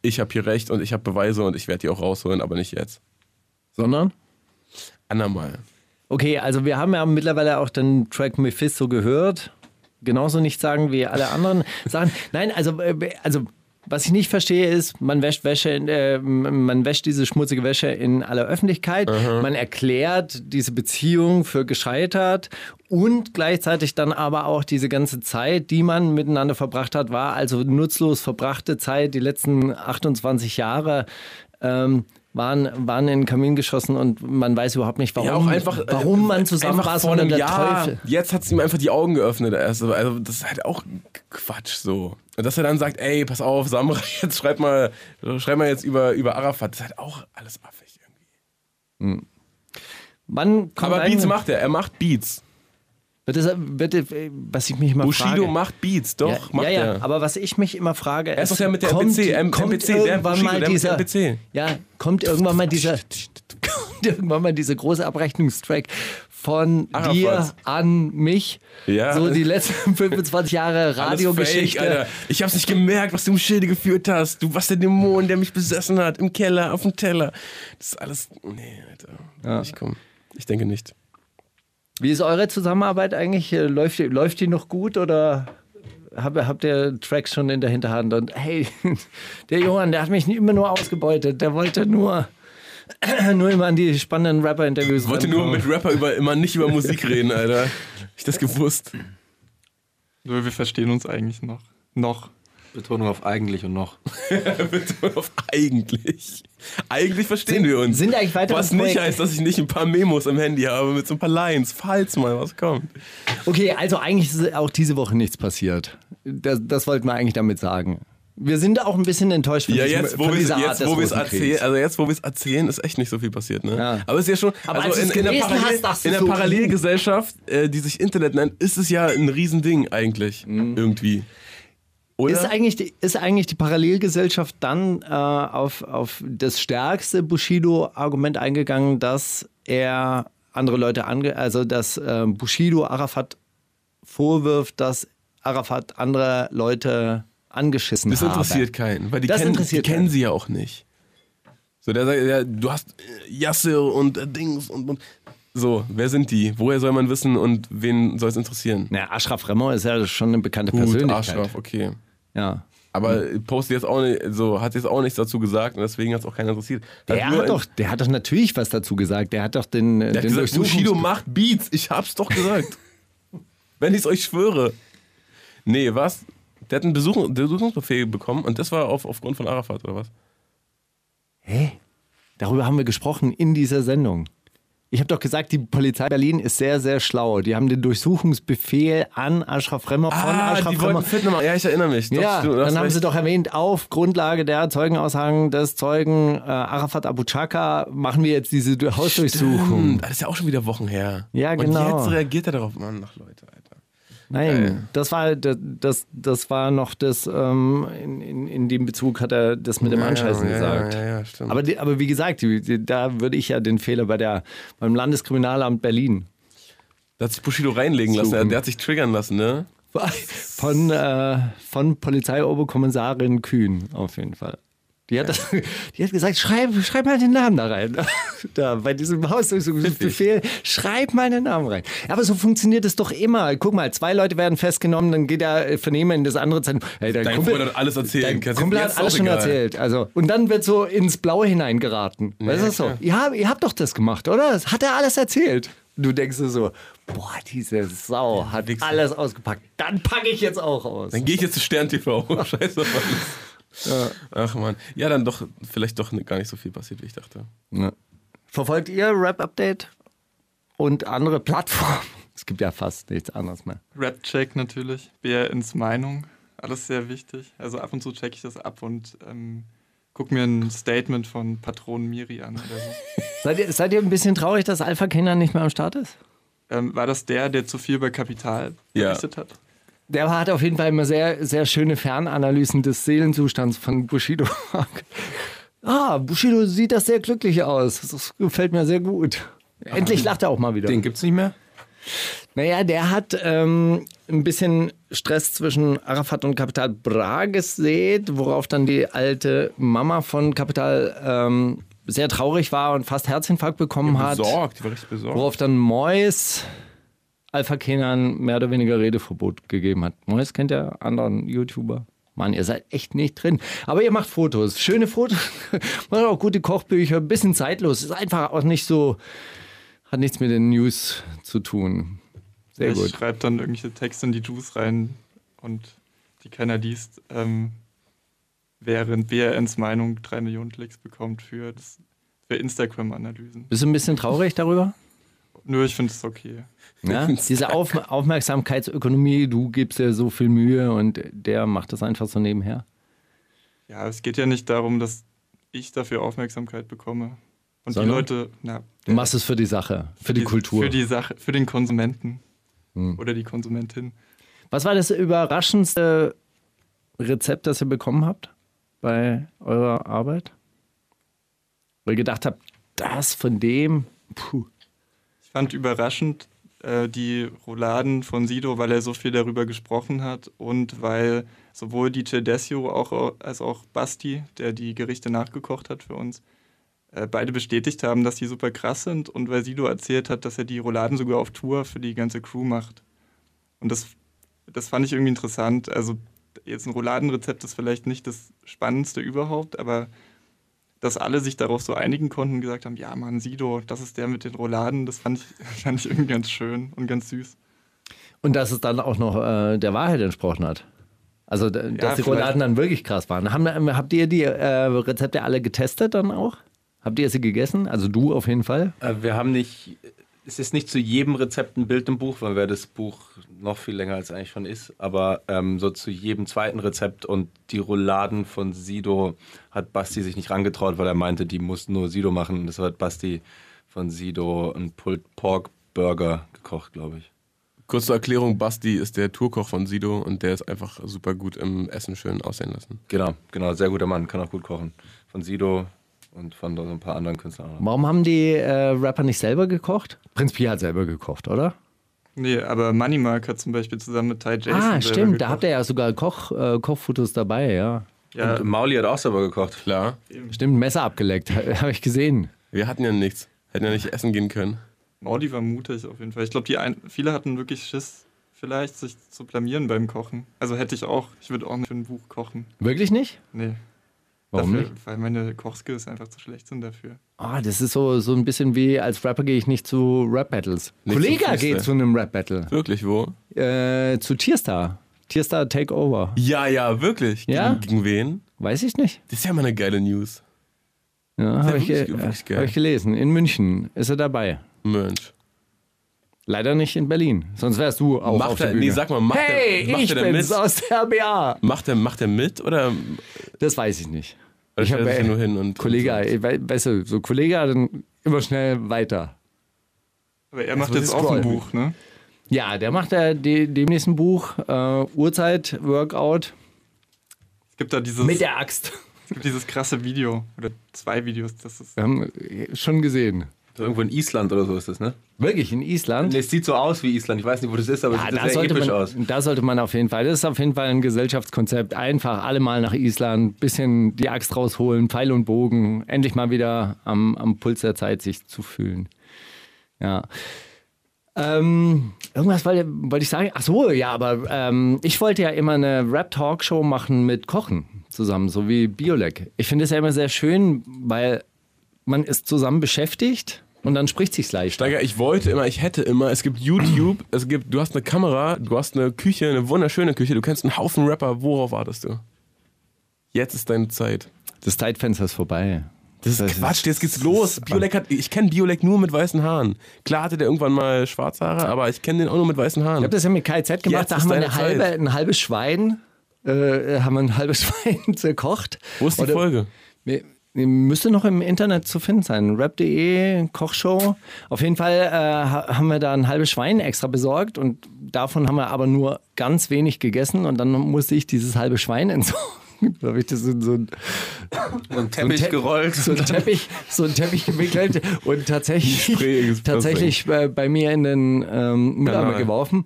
ich habe hier recht und ich habe Beweise und ich werde die auch rausholen, aber nicht jetzt. Sondern? Andermal. Okay, also wir haben ja mittlerweile auch den Track Mephisto gehört. Genauso nicht sagen wie alle anderen Sachen. Nein, also, äh, also was ich nicht verstehe ist, man wäscht Wäsche, in, äh, man wäscht diese schmutzige Wäsche in aller Öffentlichkeit. Man erklärt diese Beziehung für gescheitert und gleichzeitig dann aber auch diese ganze Zeit, die man miteinander verbracht hat, war also nutzlos verbrachte Zeit, die letzten 28 Jahre. Ähm, waren, waren in den Kamin geschossen und man weiß überhaupt nicht, warum, ja, auch einfach, äh, warum man zusammen einfach war, vor einem Jahr. Teufel. Jetzt hat es ihm einfach die Augen geöffnet. Also, also das ist halt auch Quatsch so. Und dass er dann sagt, ey, pass auf, Samra, [LAUGHS] jetzt schreib mal, schreib mal jetzt über, über Arafat. Das ist halt auch alles affig irgendwie. Kommt Aber Beats macht er, er macht Beats. Das, wird, äh, was ich mich immer Bushido frage. macht Beats, doch, ja, macht ja, ja, er. aber was ich mich immer frage, Er ist doch der mit der kommt, MPC, M- kommt MPC, irgendwann Bushido, mal dieser, MPC. ja, kommt irgendwann mal dieser, [LAUGHS] kommt irgendwann mal dieser große Abrechnungstrack von Arafat. dir an mich. Ja. So die letzten [LAUGHS] 25 Jahre Radiogeschichte. fake. Ich hab's nicht gemerkt, was du im Schilde geführt hast. Du warst der Dämon, der mich besessen hat. Im Keller, auf dem Teller. Das ist alles. Nee, Alter. Ja. Ich komm. Ich denke nicht. Wie ist eure Zusammenarbeit eigentlich? Äh, Läuft die, läuft die noch gut oder hab, habt ihr Tracks schon in der Hinterhand? Und hey, [LAUGHS] der Johann, der hat mich immer nur ausgebeutet. Der wollte nur, [CLEARS THROAT] nur immer an die spannenden Rapper-Interviews Ich wollte nur mit Rapper über, immer nicht über Musik [LAUGHS] reden, Alter. Hab ich das gewusst? Nur wir verstehen uns eigentlich noch. Noch. Betonung auf eigentlich und noch. [LAUGHS] Betonung auf eigentlich. Eigentlich verstehen wir uns. sind eigentlich weitere Was nicht heißt, dass ich nicht ein paar Memos am Handy habe mit so ein paar Lines, falls mal was kommt. Okay, also eigentlich ist auch diese Woche nichts passiert. Das, das wollten wir eigentlich damit sagen. Wir sind auch ein bisschen enttäuscht von, Ja, diesem, jetzt, wo von wir dieser Art jetzt, des wo wir es Rosenkriegs. erzählen, also jetzt, wo wir es erzählen, ist echt nicht so viel passiert, ne? Ja. Aber es ist ja schon, Aber also als in, in der, Parallel, hast, in der so, Parallelgesellschaft, äh, die sich Internet nennt, ist es ja ein Riesending eigentlich, irgendwie. Oder? Ist eigentlich, die, ist eigentlich die Parallelgesellschaft dann äh, auf, auf das stärkste Bushido-Argument eingegangen, dass er andere Leute ange... Also, dass äh, Bushido Arafat vorwirft, dass Arafat andere Leute angeschissen das habe. interessiert keinen, weil die, Das kennen, die kennen sie ja auch nicht. So, der sagt, ja, du hast äh, Yassir und äh, Dings und, und. So, wer sind die? Woher soll man wissen und wen soll es interessieren? Naja, Ashraf Remo ist ja schon eine bekannte Gut, Persönlichkeit. Arschloch, okay. Ja. Aber postet jetzt auch nicht, so, hat jetzt auch nichts dazu gesagt und deswegen hat es auch keiner interessiert. Der hat, doch, der hat doch natürlich was dazu gesagt. Der hat doch den, Der hat den gesagt, Durchsuchungs- Bushido macht Beats. Ich hab's doch gesagt. [LAUGHS] Wenn ich es euch schwöre. Nee, was? Der hat einen Besuch, Besuchungsbefehl bekommen und das war auf, aufgrund von Arafat, oder was? Hä? Darüber haben wir gesprochen in dieser Sendung. Ich habe doch gesagt, die Polizei Berlin ist sehr, sehr schlau. Die haben den Durchsuchungsbefehl an Aschraf Remmer von Aschraf Ah, die Remmer. Ja, ich erinnere mich. Doch, Ja, stimmt, du dann haben recht. sie doch erwähnt, auf Grundlage der Zeugenaussagen des Zeugen äh, Arafat Abu Chaka machen wir jetzt diese Du- Hausdurchsuchung. Hm, Das ist ja auch schon wieder Wochen her. Ja, genau. Und jetzt reagiert er darauf. Mann, ach Leute, Nein, das war das, das, war noch das, ähm, in, in, dem Bezug hat er das mit dem Ja, Anscheißen ja, gesagt. Ja. Aber, aber wie gesagt, da würde ich ja den Fehler bei der, beim Landeskriminalamt Berlin da hat sich Bushido reinlegen lassen. Suchen. Der hat sich triggern lassen, ne? [LAUGHS] von, äh, von Polizeioberkommissarin Kühn auf jeden Fall. Die hat, das, die hat gesagt, schreib, schreib mal den Namen da rein. [LAUGHS] Da, bei diesem Hausdurchsuchungsbefehl, schreib mal den Namen rein. Ja, aber so funktioniert es doch immer. Guck mal, zwei Leute werden festgenommen, dann geht der äh, Vernehmer in das andere Zentrum. Hey, dein Dein Kumpel, Freund hat alles erzählt. Dein Kumpel hat alles schon egal. erzählt. Also, und dann wird so ins Blaue hineingeraten. weißt du Ja, so? klar. Ja, ihr habt doch das gemacht, oder? Das hat er alles erzählt. Du denkst dir so, boah, diese Sau hat alles ausgepackt. Dann packe ich jetzt auch aus. Dann gehe ich jetzt zu Stern TV. [LAUGHS] Scheiße. Mann. Ach man. Ja, dann doch, vielleicht doch gar nicht so viel passiert, wie ich dachte. Ja. Verfolgt ihr Rap-Update und andere Plattformen? [LAUGHS] Es gibt ja fast nichts anderes mehr. Rap-Check natürlich, BRNs Meinung, alles sehr wichtig. Also ab und zu checke ich das ab und ähm, guck mir ein Statement von Patron Miri an oder so. [LAUGHS] Seid ihr, seid ihr ein bisschen traurig, dass Alpha Kinder nicht mehr am Start ist? Ähm, war das der, der zu viel über Kapital Ja. berichtet hat? Der hat auf jeden Fall immer sehr, sehr schöne Fernanalysen des Seelenzustands von Bushido. [LAUGHS] ah, Bushido sieht das sehr glücklich aus. Das gefällt mir sehr gut. Endlich lacht er auch mal wieder. Den gibt's nicht mehr? Naja, der hat ähm, ein bisschen Stress zwischen Arafat und Kapital Bra gesät, worauf dann die alte Mama von Kapital ähm, sehr traurig war und fast Herzinfarkt bekommen hat. Besorgt, die war richtig besorgt. Worauf dann Mois Alpha Kenan mehr oder weniger Redeverbot gegeben hat. Mois kennt ja anderen YouTuber. Mann, ihr seid echt nicht drin. Aber ihr macht Fotos. Schöne Fotos. [LAUGHS] macht auch gute Kochbücher. Bisschen zeitlos. Ist einfach auch nicht so. Hat nichts mit den News zu tun. Sehr ich gut. schreibe dann irgendwelche Texte in die Juice rein und die keiner liest, ähm, während BRNs Meinung drei Millionen Klicks bekommt für, das- für Instagram-Analysen. Bist du ein bisschen traurig darüber? Nur ich finde es okay. Ja? Diese Auf [LAUGHS] Aufmerksamkeitsökonomie, du gibst dir so viel Mühe und der macht das einfach so nebenher. Ja, es geht ja nicht darum, dass ich dafür Aufmerksamkeit bekomme. Und Sondern? die Leute, na, Du machst es für die Sache, für die, Kultur. Für die Sache, für den Konsumenten. Hm. Oder die Konsumentin. Was war das überraschendste Rezept, das ihr bekommen habt bei eurer Arbeit? Wo ihr gedacht habt, das von dem, puh. fand überraschend äh, die Rouladen von Sido, weil er so viel darüber gesprochen hat und weil sowohl DJ Desio auch, als auch Basti, der die Gerichte nachgekocht hat für uns, äh, beide bestätigt haben, dass die super krass sind und weil Sido erzählt hat, dass er die Rouladen sogar auf Tour für die ganze Crew macht. Und das, das fand ich irgendwie interessant. Also jetzt ein Rouladenrezept ist vielleicht nicht das Spannendste überhaupt, aber dass alle sich darauf so einigen konnten und gesagt haben, ja Mann, Sido, das ist der mit den Rouladen, das fand ich, [LAUGHS] fand ich irgendwie ganz schön und ganz süß. Und dass es dann auch noch äh, der Wahrheit entsprochen hat. Also, dass ja, die Rouladen dann wirklich krass waren. Haben, habt ihr die äh, Rezepte alle getestet dann auch? Habt ihr sie gegessen? Also du auf jeden Fall? Äh, wir haben nicht, es ist nicht zu jedem Rezept ein Bild im Buch, weil wäre das Buch noch viel länger als es eigentlich schon ist. Aber ähm, so zu jedem zweiten Rezept und die Rouladen von Sido hat Basti sich nicht rangetraut, weil er meinte, die muss nur Sido machen. Und deshalb hat Basti von Sido einen Pulled Pork Burger gekocht, glaube ich. Kurze Erklärung, Basti ist der Tourkoch von Sido und der ist einfach super gut im Essen schön aussehen lassen. Genau, genau, sehr guter Mann, kann auch gut kochen. Von Sido und von so ein paar anderen Künstlern. Warum haben die äh, Rapper nicht selber gekocht? Prinz Pi hat selber gekocht, oder? Nee, aber Money Mark hat zum Beispiel zusammen mit Ty Jason. Ah, stimmt, gekocht. da habt ihr ja sogar Koch, äh, Kochfotos dabei, ja. ja. Und Mauli hat auch selber gekocht. Klar. Stimmt, Messer abgeleckt, [LAUGHS] habe ich gesehen. Wir hatten ja nichts. Hätten ja nicht essen gehen können. Mauli war mutig auf jeden Fall. Ich glaube, viele hatten wirklich Schiss, vielleicht sich zu blamieren beim Kochen. Also hätte ich auch. Ich würde auch nicht für ein Buch kochen. Wirklich nicht? Nee. Warum dafür, nicht? Weil meine Kochskills einfach zu schlecht sind dafür. Ah, das ist so, so ein bisschen wie als Rapper gehe ich nicht zu Rap-Battles. Kollege geht zu einem Rap-Battle. Wirklich, wo? Äh, zu Tierstar. Tierstar Takeover. Ja, ja, wirklich. Ja? Gegen, gegen wen? Weiß ich nicht. Das ist ja mal eine geile News. Ja, habe ich, ge hab ich gelesen. In München ist er dabei. Mensch. Leider nicht in Berlin. Sonst wärst du auch macht auf der er, Bühne. Nee, sag mal, macht hey, er, macht ich er bin's mit? aus der RBA. Macht er, macht er mit oder? Das weiß ich nicht. Oder Ich stellt hab, er sich nur hin und Kollege, und so? weißt du, so Kollege, dann immer schnell weiter. Aber er macht muss jetzt auch ein. Buch, ne? Ja, der macht ja de demnächst ein Buch, äh, Uhrzeit, Workout Es gibt da dieses, mit der Axt. es gibt dieses krasse Video oder zwei Videos. Das ist Wir haben äh, schon gesehen. So irgendwo in Island oder so ist das, ne? Wirklich, in Island? Nee, es sieht so aus wie Island. Ich weiß nicht, wo das ist, aber es Ja, sieht da sehr episch man, aus. da sollte man auf jeden Fall, das ist auf jeden Fall ein Gesellschaftskonzept. Einfach alle mal nach Island, bisschen die Axt rausholen, Pfeil und Bogen, endlich mal wieder am, am Puls der Zeit sich zu fühlen. Ja. Ähm, irgendwas wollte, wollte ich sagen. Ach so, ja, aber ähm, ich wollte ja immer eine Rap-Talkshow machen mit Kochen zusammen, so wie Biolek. Ich finde es ja immer sehr schön, weil man ist zusammen beschäftigt und dann spricht sich's leicht. Steiger, ich wollte immer, ich hätte immer, es gibt YouTube, [CLEARS THROAT] es gibt, du hast eine Kamera, du hast eine Küche, eine wunderschöne Küche, du kennst einen Haufen Rapper, worauf wartest du? Jetzt ist deine Zeit. Das Zeitfenster ist vorbei. Das ist Quatsch, jetzt geht's los. Biolek hat, ich kenne Biolek nur mit weißen Haaren. Klar hatte der irgendwann mal schwarze Haare, aber ich kenne den auch nur mit weißen Ich Haaren. habe das ja mit KZ gemacht, Jetzt da haben wir eine halbe, ein halbes Schwein, äh, haben wir ein halbes [LAUGHS] Schwein zerkocht. Wo ist die Oder- Folge? Müsste noch im Internet zu finden sein. Rap.de, Kochshow. Auf jeden Fall äh, ha- haben wir da ein halbes Schwein extra besorgt und davon haben wir aber nur ganz wenig gegessen und dann musste ich dieses halbe Schwein entsorgen. [LAUGHS] Da habe ich das in so ein, So ein Teppich Te- gerollt. so ein Teppich, so ein Teppich gewickelt und tatsächlich, tatsächlich äh, bei mir in den ähm, Mülleimer geworfen.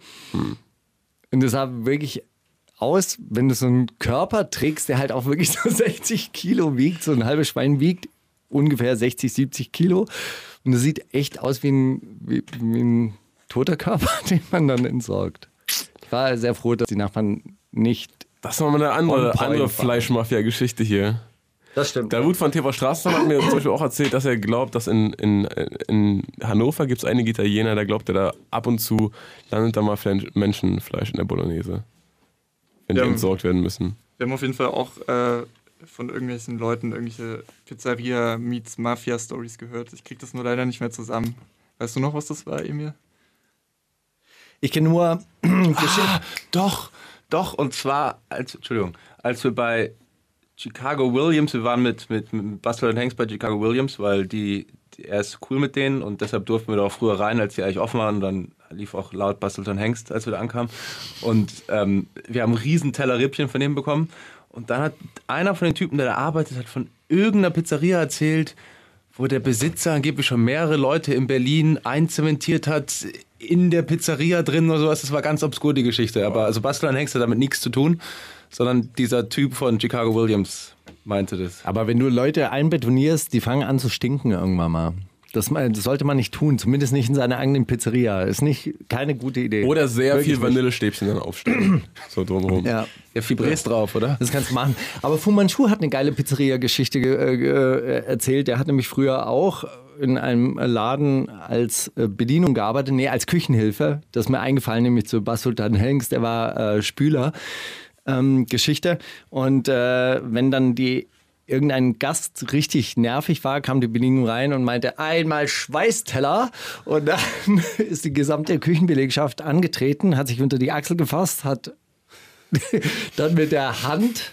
Und das sah wirklich aus, wenn du so einen Körper trägst, der halt auch wirklich [LAUGHS] so 60 Kilo wiegt, so ein halbes Schwein wiegt ungefähr 60, 70 Kilo. Und das sieht echt aus wie ein, wie, wie ein toter Körper, [LAUGHS] den man dann entsorgt. Ich war sehr froh, dass die Nachbarn nicht. Das ist nochmal eine andere, andere. Fleischmafia-Geschichte hier. Das stimmt. Der Wut von TV Straßenbahn hat mir zum Beispiel auch erzählt, dass er glaubt, dass in, in, in Hannover gibt es einige Italiener, da glaubt er, da ab und zu landet da mal Menschenfleisch in der Bolognese. Wenn die Ja. entsorgt werden müssen. Wir haben auf jeden Fall auch äh, von irgendwelchen Leuten irgendwelche Pizzeria meets Mafia Stories gehört. Ich krieg das nur leider nicht mehr zusammen. Weißt du noch, was das war, Emil? Ich kenne nur [CLEARS THROAT] Ah, doch, doch. Und zwar, als, Entschuldigung, als wir bei Chicago Williams, wir waren mit, mit, mit Buster und Hanks bei Chicago Williams, weil die, die, er ist cool mit denen und deshalb durften wir da auch früher rein, als die eigentlich offen waren. Und dann lief auch laut und Hengst, als wir da ankamen. Und ähm, wir haben einen riesen Teller Rippchen von dem bekommen. Und dann hat einer von den Typen, der da arbeitet, hat von irgendeiner Pizzeria erzählt, wo der Besitzer angeblich schon mehrere Leute in Berlin einzementiert hat in der Pizzeria drin oder sowas. Das war ganz obskur die Geschichte. Aber also Bastler und Hengst hat damit nichts zu tun, sondern dieser Typ von Chicago Williams meinte das. Aber wenn du Leute einbetonierst, die fangen an zu stinken irgendwann mal. Das, sollte man nicht tun, zumindest nicht in seiner eigenen Pizzeria. Ist nicht keine gute Idee. Oder sehr Wirklich viel. Vanillestäbchen dann aufstellen. [CLEARS THROAT] so drumherum. Ja. Ja, Fibres drauf, oder? Das kannst du machen. Aber Fu Manchu hat eine geile Pizzeria-Geschichte ge- äh, ge- erzählt. Der hat nämlich früher auch in einem Laden als äh, Bedienung gearbeitet, nee, als Küchenhilfe. Das ist mir eingefallen, nämlich zu Bas Sultan Hengst, der war äh, Spüler. Ähm, Geschichte. Und äh, wenn dann die irgendein Gast richtig nervig war, kam die Bedienung rein und meinte, einmal Schweißteller. Und dann [LAUGHS] ist die gesamte Küchenbelegschaft angetreten, hat sich unter die Achsel gefasst, hat [LAUGHS] dann mit der Hand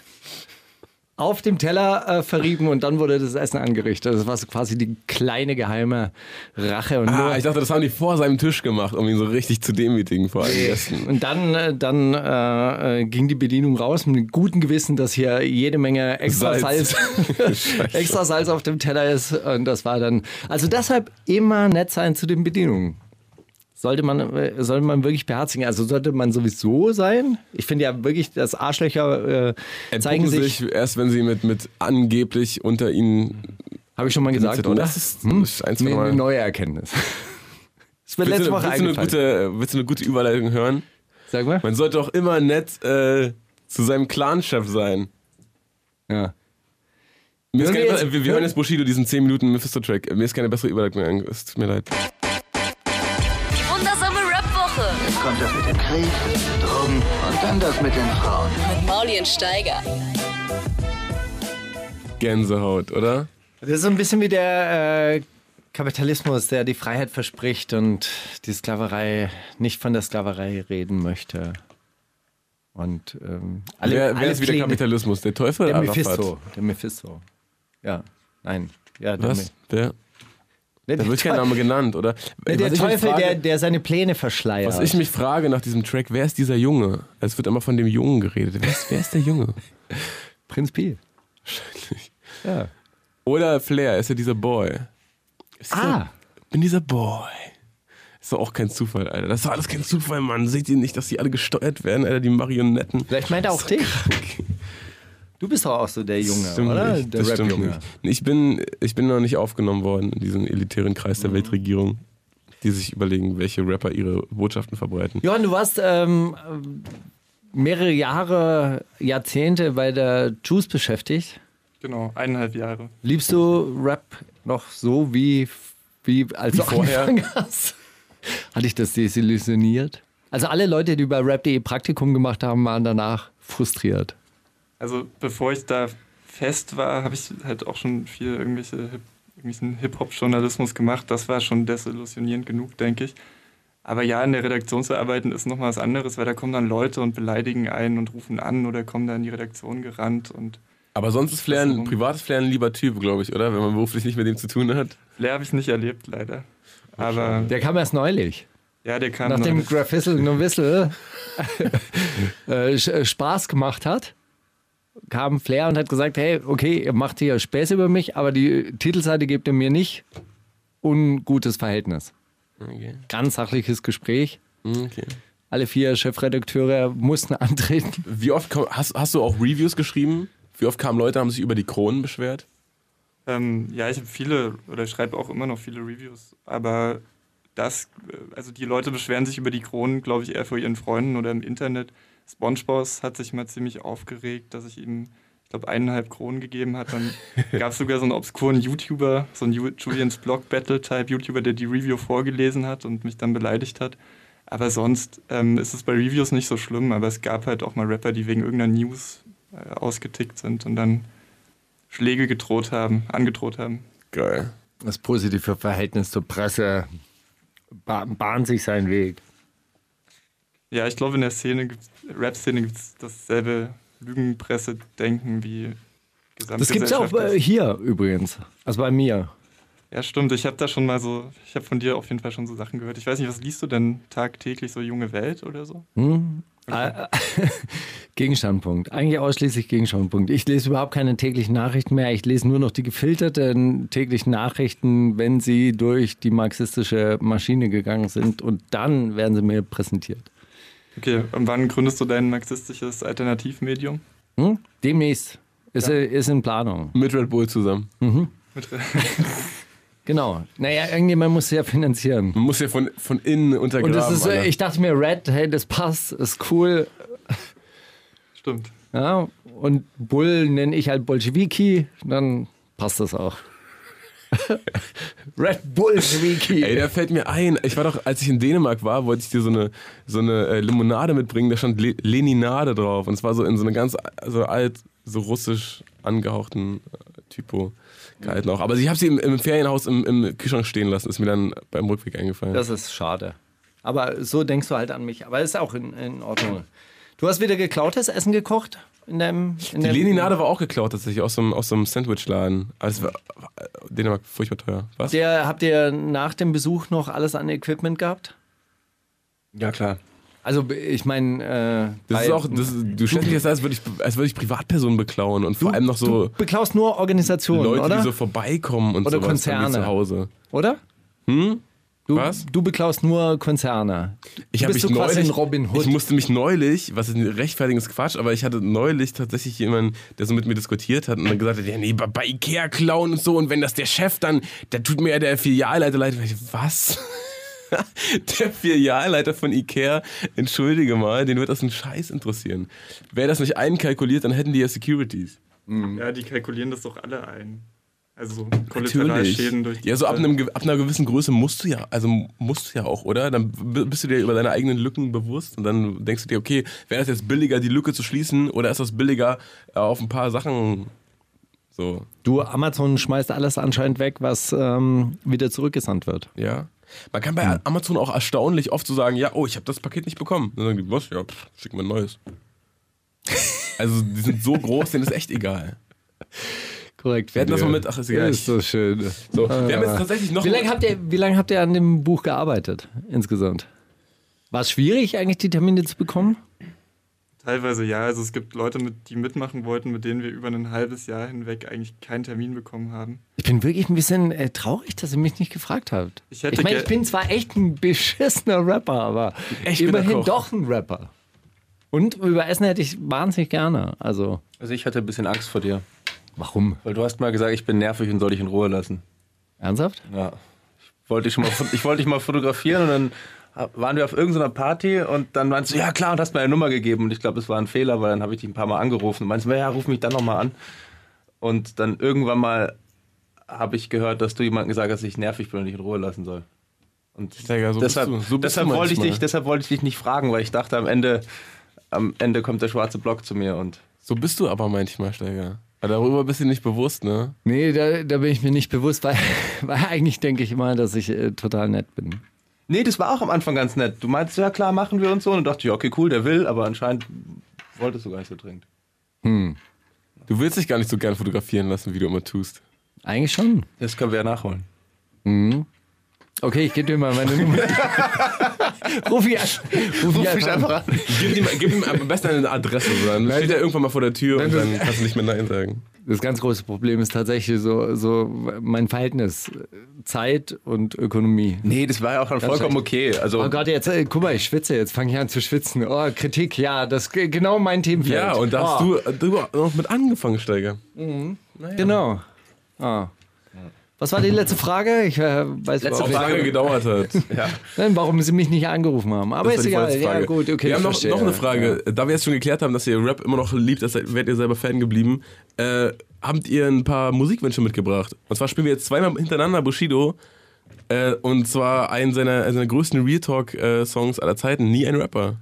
auf dem Teller äh, verrieben und dann wurde das Essen angerichtet. Das war so quasi die kleine geheime Rache. Und, Ah, ich dachte, das haben die vor seinem Tisch gemacht, um ihn so richtig zu demütigen vor allen Gästen. und dann, äh, dann äh, äh, ging die Bedienung raus mit einem guten Gewissen, dass hier jede Menge extra Salz. Salz, [LAUGHS] [LAUGHS] extra Salz auf dem Teller ist. Und das war dann. Also deshalb immer nett sein zu den Bedienungen. Sollte man, äh, sollte man wirklich beherzigen. Also sollte man sowieso sein. Ich finde ja wirklich, dass Arschlöcher äh, zeigen sich. sich erst, wenn sie mit, mit angeblich unter ihnen. Habe ich schon mal gesagt, oder? Das ist, das ist Nee, eine neue Erkenntnis. [LAUGHS] Das Willst letzte Woche willst, du eine gute, willst du eine gute Überleitung hören? Sag mal. Man sollte auch immer nett äh, zu seinem Clan-Chef sein. Ja. Mir ist Hören keine, jetzt- wir, wir hören jetzt Bushido, diesen 10 Minuten Mephisto-Track. Mir ist keine bessere Überleitung. Es tut mir leid. Kommt das mit dem Krieg, Drogen und dann das mit den Frauen. mit Mauli und Steiger. Gänsehaut, oder? Das ist so ein bisschen wie der äh, Kapitalismus, der die Freiheit verspricht und die Sklaverei nicht von der Sklaverei reden möchte. Und ähm, alle, wer wer alle ist wieder Pläne- Kapitalismus? Der Teufel Der? Mephisto. Der Mephisto. Ja, nein. Ja, der, Was? Der, Me- da wird kein Name genannt, oder? Nee, der Teufel, frage- der, der seine Pläne verschleiert. Was ich mich frage nach diesem Track, wer ist dieser Junge? Es wird immer von dem Jungen geredet. Wer ist, wer ist der Junge? [LAUGHS] Prinz Pi. Ja. Oder Flair, ist ja dieser Boy. Ist Ah. Bin dieser Boy. Ist doch auch kein Zufall, Alter. Das war alles kein Zufall, Mann. Seht ihr nicht, dass die alle gesteuert werden, Alter, die Marionetten? Vielleicht meint er auch dich. Du bist doch auch so der Junge, Stimmt oder? nicht, der Rap-Junge. nicht. Ich bin, ich bin noch nicht aufgenommen worden in diesen elitären Kreis Mhm. der Weltregierung, die sich überlegen, welche Rapper ihre Botschaften verbreiten. Johann, du warst ähm, mehrere Jahre, Jahrzehnte bei der Juice beschäftigt. Genau, eineinhalb Jahre. Liebst du Rap noch so wie, wie als du vorher? angefangen hast? Hat dich das desillusioniert? Also alle Leute, die bei Rap.de Praktikum gemacht haben, waren danach frustriert. Also bevor ich da fest war, habe ich halt auch schon viel irgendwelche Hip, irgendwelchen Hip-Hop-Journalismus gemacht. Das war schon desillusionierend genug, denke ich. Aber ja, in der Redaktion zu arbeiten ist nochmal was anderes, weil da kommen dann Leute und beleidigen einen und rufen an oder kommen da in die Redaktion gerannt. Und Aber sonst ist Flair ein privates Flair ein lieber Typ, glaube ich, oder? Wenn man beruflich nicht mit dem zu tun hat. Flair habe ich nicht erlebt, leider. Aber Der kam erst neulich. ja, der kam Nachdem. Graffissel no Whistle äh, äh, Spaß gemacht hat, kam Flair und hat gesagt, hey, okay, ihr macht hier Späße über mich, aber die Titelseite gebt ihr mir nicht. Ungutes Verhältnis. Okay. Ganz sachliches Gespräch. okay. Alle vier Chefredakteure mussten [LAUGHS] antreten. Wie oft hast, hast du auch Reviews geschrieben? Wie oft kamen Leute, haben sich über die Kronen beschwert? Ähm, ja, ich habe viele oder schreibe auch immer noch viele Reviews, aber das, äh, also die Leute beschweren sich über die Kronen, glaube ich, eher vor ihren Freunden oder im Internet. SpongeBoss hat sich mal ziemlich aufgeregt, dass ich ihm, ich glaube, eineinhalb Kronen gegeben hat. Dann [LAUGHS] gab es sogar so einen obskuren YouTuber, so einen Ju- Julians Blog Battle-Type YouTuber, der die Review vorgelesen hat und mich dann beleidigt hat. Aber sonst ähm, ist es bei Reviews nicht so schlimm, aber es gab halt auch mal Rapper, die wegen irgendeiner News äh, ausgetickt sind und dann Schläge gedroht haben, angedroht haben. Geil. Das positive Verhältnis zur Presse ba- bahnt sich seinen Weg. Ja, ich glaube, in der Szene, gibt's- Rap-Szene gibt es dasselbe Lügenpresse-Denken wie Das gibt es auch Gesamtgesellschaft. äh, hier übrigens. Also bei mir. Ja, stimmt. Ich habe da schon mal so, ich habe von dir auf jeden Fall schon so Sachen gehört. Ich weiß nicht, was liest du denn tagtäglich, so junge Welt oder so? Hm? Äh, [LAUGHS] Gegenstandpunkt. Eigentlich ausschließlich Gegenstandpunkt. Ich lese überhaupt keine täglichen Nachrichten mehr. Ich lese nur noch die gefilterten täglichen Nachrichten, wenn sie durch die marxistische Maschine gegangen sind und dann werden sie mir präsentiert. Okay, und wann gründest du dein marxistisches Alternativmedium? Hm? Demnächst. Ist, äh, ist in Planung. Mit Red Bull zusammen. Mit, [LAUGHS] Genau. Naja, irgendjemand muss ja finanzieren. Man muss ja von, von innen untergraben. Und das ist, Alter. ich dachte mir, Red, hey, das passt, ist cool. stimmt. Ja, und Bull nenne ich halt Bolschewiki, dann passt das auch. [LAUGHS] Red Bolschewiki. Ey, da fällt mir ein, ich war doch, als ich in Dänemark war, wollte ich dir so eine, so eine äh, Limonade mitbringen, da stand Le Leninade drauf. Und es war so in so eine ganz so alt, so russisch angehauchten äh, Typo gehalten auch. Aber ich habe sie im, im Ferienhaus im, im Kühlschrank stehen lassen, ist mir dann beim Rückweg eingefallen. Das ist schade. Aber so denkst du halt an mich. Aber ist auch in, in Ordnung. Du hast wieder geklautes Essen gekocht? In deinem, in die Leninade war auch geklaut tatsächlich aus so einem, aus so einem Sandwichladen. Also war, Dänemark furchtbar teuer. Was? Der, habt ihr nach dem Besuch noch alles an Equipment gehabt? Ja, klar. Also ich meine, äh, Das ist auch, das, du stellst dich jetzt als würde ich, als würde ich Privatpersonen beklauen und vor allem noch so du beklaust nur Organisationen, Leute, oder? die so vorbeikommen und Oder sowas Konzerne. zu Hause. oder? Hm? Du, Was? Du beklaust nur Konzerne. Ich Du habe bist mich so quasi neulich, ein Robin Hood. ich musste mich neulich, was ist ein rechtfertiges Quatsch, aber ich hatte neulich tatsächlich jemanden, der so mit mir diskutiert hat und dann gesagt hat, ja nee, bei Ikea klauen und so und wenn das der Chef dann, dann tut mir ja der Filialleiter leid. Ich, Was? [LAUGHS] der Filialleiter von Ikea, entschuldige mal, den wird das ein Scheiß interessieren. Wäre das nicht einkalkuliert, dann hätten die ja Securities. Ja, die kalkulieren das doch alle ein. Also Kollateralschäden durch Ja, so ab, einem, ab einer gewissen Größe musst du ja, also musst du ja auch, oder? Dann bist du dir über deine eigenen Lücken bewusst und dann denkst du dir, okay, wäre das jetzt billiger, die Lücke zu schließen oder ist das billiger, äh, auf ein paar Sachen so, Du, Amazon schmeißt alles anscheinend weg, was ähm, wieder zurückgesandt wird. ja? Man kann bei Amazon auch erstaunlich oft so sagen, ja, oh, ich habe das Paket nicht bekommen. Dann sagen die, was? Ja, pff, schick mir ein neues. [LAUGHS] also, die sind so groß, denen ist echt egal. Korrekt. Wir hatten das mal mit, ach, ist egal. Ist so schön. So, wir haben jetzt tatsächlich noch Wie lange habt ihr, wie lange habt ihr an dem Buch gearbeitet insgesamt? War es schwierig, eigentlich die Termine zu bekommen? Teilweise ja. Also es gibt Leute, mit, die mitmachen wollten, mit denen wir über ein halbes Jahr hinweg eigentlich keinen Termin bekommen haben. Ich bin wirklich ein bisschen äh, traurig, dass ihr mich nicht gefragt habt. Ich hätte ich meine, ich bin zwar echt ein beschissener Rapper, aber Ich immerhin doch ein Rapper. Und über Essen hätte ich wahnsinnig gerne. Also, Also ich hatte ein bisschen Angst vor dir. Warum? Weil du hast mal gesagt, ich bin nervig und soll dich in Ruhe lassen. Ernsthaft? Ja. Ich wollte dich schon mal, ich wollte dich mal fotografieren und dann waren wir auf irgendeiner Party und dann meinst du, ja klar, und hast mir eine Nummer gegeben. Und ich glaube, es war ein Fehler, weil dann habe ich dich ein paar Mal angerufen. Und meinst du, ja, ruf mich dann nochmal an. Und dann irgendwann mal habe ich gehört, dass du jemandem gesagt hast, dass ich nervig bin und dich in Ruhe lassen soll. Und Digga, so bist deshalb, du. So bist deshalb, du wollte ich dich, deshalb wollte ich dich nicht fragen, weil ich dachte, am Ende, am Ende kommt der schwarze Block zu mir und So bist du aber manchmal, Steiger. Aber darüber bist du nicht bewusst, ne? Nee, da, da bin ich mir nicht bewusst, weil, [LAUGHS] weil eigentlich denke ich immer, dass ich äh, total nett bin. Nee, das war auch am Anfang ganz nett. Du meinst, ja klar, machen wir und so. Und dachte ich, okay, cool, der will, aber anscheinend wolltest du gar nicht so dringend. Du willst dich gar nicht so gern fotografieren lassen, wie du immer tust. Eigentlich schon. Das können wir ja nachholen. Okay, ich gebe dir mal meine Nummer. [LAUGHS] Ruf ich an. Ruf ich einfach an. Gib ihm, gib ihm am besten eine Adresse, dann steht er irgendwann mal vor der Tür und dann kannst du nicht mehr Nein sagen. Das ganz große Problem ist tatsächlich so, so mein Verhältnis äh, Zeit und Ökonomie. Nee, das war ja auch dann vollkommen okay. Also, Oh Gott, jetzt, äh, guck mal, ich schwitze, jetzt fange ich an zu schwitzen. Oh, Kritik, ja, das ist ge- genau mein Themenfeld. Ja, und da hast oh, du drüber noch mit angefangen, Steiger. Genau. Ah. Was war die letzte Frage? Ich äh, weiß Letzte Auch Frage. lange gedauert hat. ja. Nein, warum sie mich nicht angerufen haben. Aber Das ist egal. Ja, gut, okay. Wir haben ich noch, verstehe. noch eine Frage. Da wir jetzt schon geklärt haben, dass ihr Rap immer noch liebt, das werdet ihr selber Fan geblieben, äh, habt ihr ein paar Musikwünsche mitgebracht. Und zwar spielen wir jetzt zweimal hintereinander Bushido. Äh, und zwar einen seiner, seiner größten Real Talk-Songs aller Zeiten, Nie ein Rapper.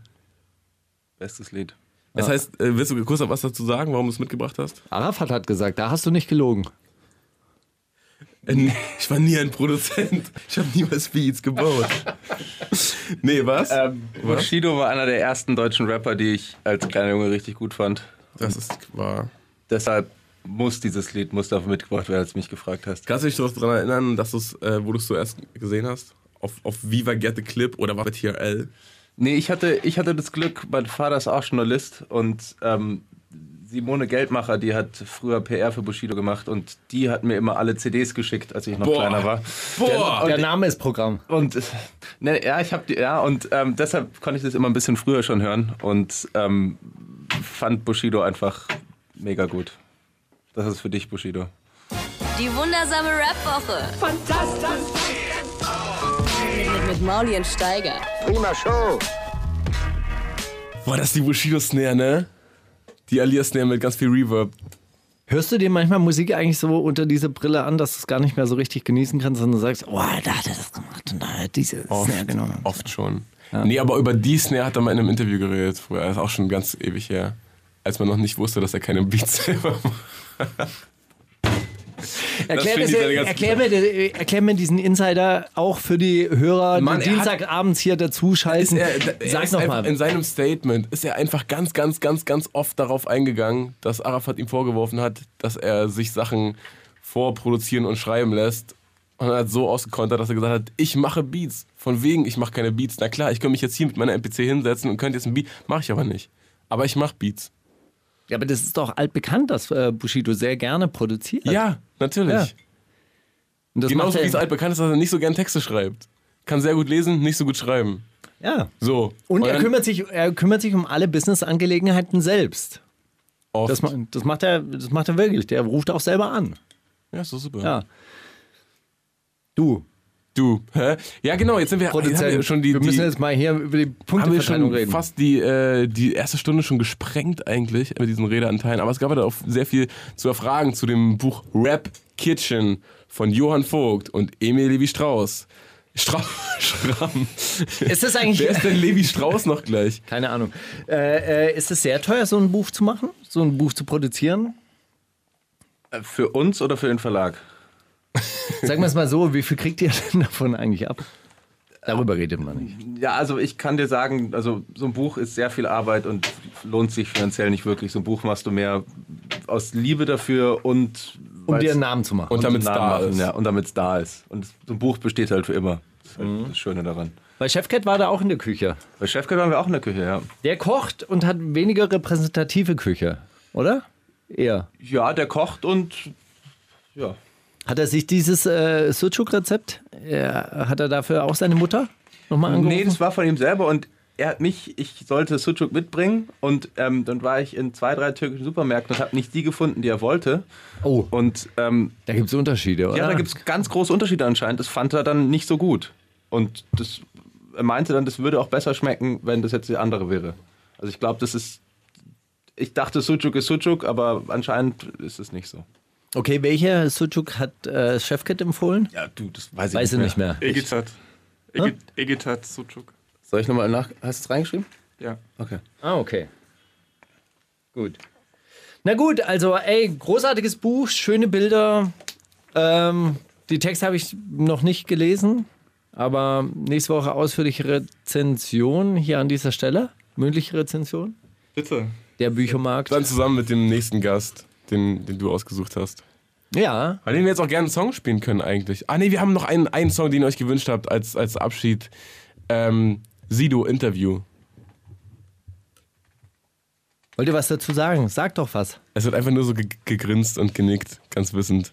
Bestes Lied. Das heißt, äh, willst du kurz noch was dazu sagen, warum du es mitgebracht hast? Arafat hat gesagt, da hast du nicht gelogen. Äh, [LAUGHS] Ich war nie ein Produzent. Ich habe niemals Beats gebaut. nee, was? Ähm, Bushido war einer der ersten deutschen Rapper, die ich als kleiner Junge richtig gut fand. Das ist wahr. Deshalb muss dieses Lied muss dafür mitgebracht werden, als du mich gefragt hast. Kannst du dich daran erinnern, dass du's, äh, wo du es zuerst gesehen hast? Auf, auf Viva Get the Clip oder war bei TRL? Nee, ich hatte, ich hatte das Glück, mein Vater ist auch Journalist und ähm, Simone Geldmacher, die hat früher PR für Bushido gemacht und die hat mir immer alle CDs geschickt, als ich noch Boah. kleiner war. Boah! Der Name ist Programm. Und ne, ja, ich habe die, ja, und ähm, deshalb konnte ich das immer ein bisschen früher schon hören und ähm, fand Bushido einfach mega gut. Das ist für dich, Bushido. Die wundersame Rap-Woche. Fantastisch. Mit, mit Mauli und Steiger. Prima Show. Boah, das ist die Bushido-Snare, ne? Die Alias-Snare mit ganz viel Reverb. Hörst du dir manchmal Musik eigentlich so unter diese Brille an, dass du es gar nicht mehr so richtig genießen kannst, sondern du sagst, oh, da hat er das gemacht und da hat er diese Snare genommen. Oft schon. Nee, aber über die Snare hat er mal in einem Interview geredet früher. Das ist auch schon ganz ewig her. Als man noch nicht wusste, dass er keine Beats [LAUGHS] selber macht. Erklär, [LAUGHS] das, erklär, mir, erklär mir diesen Insider auch für die Hörer, Mann, die Dienstagabends hier dazuschalten. er, Sag ist noch einfach mal. In seinem Statement ist er einfach ganz, ganz, ganz, ganz oft darauf eingegangen, dass Arafat ihm vorgeworfen hat, dass er sich Sachen vorproduzieren und schreiben lässt. Und er hat so ausgekontert, dass er gesagt hat, ich mache Beats. Von wegen, ich mache keine Beats. Na klar, ich könnte mich jetzt hier mit meiner MPC hinsetzen und könnte jetzt ein Beat. Mache ich aber nicht. Aber ich mache Beats. Ja, aber das ist doch altbekannt, dass äh, Bushido sehr gerne produziert. Ja, natürlich. Ja. Und das Genauso wie es er, altbekannt ist, dass er nicht so gern Texte schreibt. Kann sehr gut lesen, nicht so gut schreiben. ja. So. Und er dann kümmert, sich, er kümmert sich um alle Business-Angelegenheiten selbst. oft. Das, das, macht er, das macht er wirklich. Der ruft auch selber an. ja, ist doch super. Ja. Du, Du, hä? Ja, genau, jetzt sind wir, Produzent, haben wir schon die, wir müssen die jetzt mal hier über die Punkteverteilung reden. fast die, äh, die erste Stunde schon gesprengt eigentlich mit diesen Redeanteilen. Aber es gab ja da auch sehr viel zu erfragen zu dem Buch Rap Kitchen von Johann Vogt und Emil Levi Strauss. Stra [LAUGHS] Schramm. Ist das eigentlich- Wer ist denn Levi Strauss noch gleich? Keine Ahnung. Äh, äh, ist es sehr teuer, so ein Buch zu machen? So ein Buch zu produzieren? Für uns oder für den Verlag? Sagen wir es mal so, wie viel kriegt ihr denn davon eigentlich ab? Darüber redet man nicht. Ja, also ich kann dir sagen, also so ein Buch ist sehr viel Arbeit und lohnt sich finanziell nicht wirklich. So ein Buch machst du mehr aus Liebe dafür und Um dir einen Namen zu machen. Und damit's Namen da machen, ist. Ja, und damit es da ist. Und so ein Buch besteht halt für immer. Das ist halt das Schöne daran. Weil Chefcat war da auch in der Küche. Bei Chefcat waren wir auch in der Küche, ja. Der kocht und hat weniger repräsentative Küche, oder? Eher. Ja, der kocht und ja. Hat er sich dieses äh, Sucuk-Rezept, äh, hat er dafür auch seine Mutter nochmal angerufen? Nee, das war von ihm selber und er hat mich, ich sollte Sucuk mitbringen und ähm, dann war ich in zwei, drei türkischen Supermärkten und habe nicht die gefunden, die er wollte. oh, Und ähm, da gibt es Unterschiede, oder? ja, da gibt es ganz große Unterschiede anscheinend. Das fand er dann nicht so gut. Und das, er meinte dann, das würde auch besser schmecken, wenn das jetzt die andere wäre. Also ich glaube, das ist. Ich dachte, Sucuk ist Sucuk, aber anscheinend ist es nicht so. Okay, welcher Sucuk hat äh, Chefcat empfohlen? Ja, du, das weiß ich Weiß ich nicht mehr. Egitat. Egi- Egitat Sucuk. Soll ich nochmal nach. Hast du es reingeschrieben? Ja. Okay. Ah, okay. Gut. Na gut, also ey, großartiges Buch, schöne Bilder. Ähm, die Texte habe ich noch nicht gelesen, aber nächste Woche ausführliche Rezension hier an dieser Stelle. Mündliche Rezension. Bitte. Der Büchermarkt. Dann zusammen mit dem nächsten Gast, den, den du ausgesucht hast. Ja, Bei dem wir jetzt auch gerne einen Song spielen können eigentlich. Ah nee, wir haben noch einen, einen Song, den ihr euch gewünscht habt als, als Abschied. Ähm, Sido Interview. wollt ihr was dazu sagen? Sagt doch was. Es wird einfach nur so ge gegrinst und genickt, ganz wissend.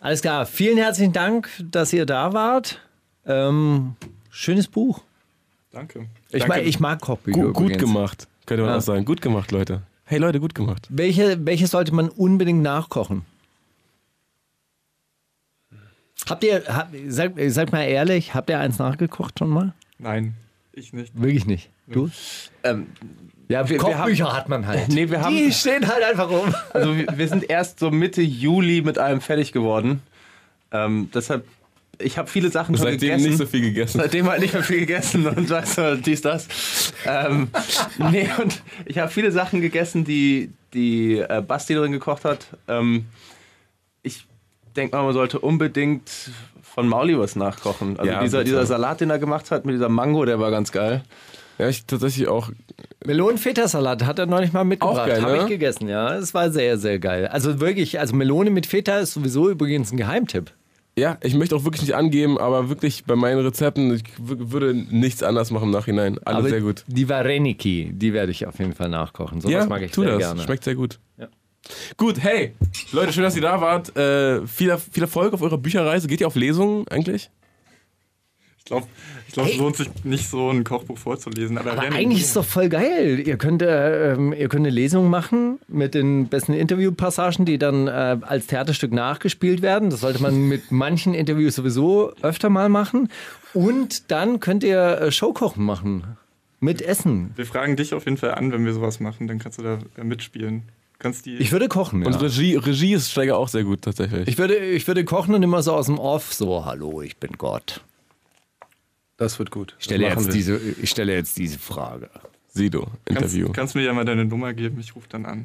Alles klar, vielen herzlichen Dank, dass ihr da wart. Ähm, schönes Buch. Danke. Ich, Danke. mag, ich mag Kochbücher. Gut, gut gemacht, könnte man Ja. auch sagen. Gut gemacht, Leute. Hey Leute, gut gemacht. Welche, welche sollte man unbedingt nachkochen? Habt ihr, hab, sag, sag mal ehrlich, habt ihr eins nachgekocht schon mal? Nein, ich nicht. Wirklich nicht. Du? Ähm, Ja, wir Kochbücher hat man halt. nee, wir haben. Die stehen halt einfach rum. Also wir, wir sind erst so Mitte Juli mit allem fertig geworden. Ähm, deshalb, ich habe viele Sachen schon Seitdem gegessen. nicht so viel gegessen. Seitdem halt nicht mehr viel gegessen und [LAUGHS] weißt du, dies, das. Ähm, nee, und ich habe viele Sachen gegessen, die, die äh, Basti drin gekocht hat. Ähm, ich denke mal, man sollte unbedingt von Mauli was nachkochen. Also Ja, dieser, dieser Salat, den er gemacht hat mit dieser Mango, der war ganz geil. Ja, ich tatsächlich auch. Melonen-Feta-Salat hat er neulich mal mitgebracht. Auch geil, Habe ne? ich gegessen, ja. Es war sehr, sehr geil. Also wirklich, also Melone mit Feta ist sowieso übrigens ein Geheimtipp. Ja, ich möchte auch wirklich nicht angeben, aber wirklich bei meinen Rezepten, ich würde nichts anders machen im Nachhinein. Alle aber sehr gut. Die Vareniki, die werde ich auf jeden Fall nachkochen. So ja, mag ich tu sehr das. gerne. Schmeckt sehr gut. Ja. Gut, hey, Leute, schön, dass ihr da wart. Äh, viel, viel Erfolg auf eurer Bücherreise. Geht ihr auf Lesungen eigentlich? Ich glaube, ich glaub, hey. es lohnt sich nicht so ein Kochbuch vorzulesen. Aber, aber eigentlich ist es doch voll geil. Ihr könnt, äh, ihr könnt eine Lesung machen mit den besten Interviewpassagen, die dann äh, als Theaterstück nachgespielt werden. Das sollte man mit [LAUGHS] manchen Interviews sowieso öfter mal machen. Und dann könnt ihr äh, Showkochen machen. Mit Essen. Wir fragen dich auf jeden Fall an, wenn wir sowas machen. Dann kannst du da äh, mitspielen. Kannst die ich würde kochen. Ja. Und Regie, Regie ist Steiger auch sehr gut tatsächlich. Ich würde, ich würde kochen und immer so aus dem Off so, hallo, ich bin Gott. Das wird gut. Ich stelle, jetzt diese, ich stelle jetzt diese Frage. Sido, Interview. Kannst, kannst mir ja mal deine Nummer geben, ich rufe dann an.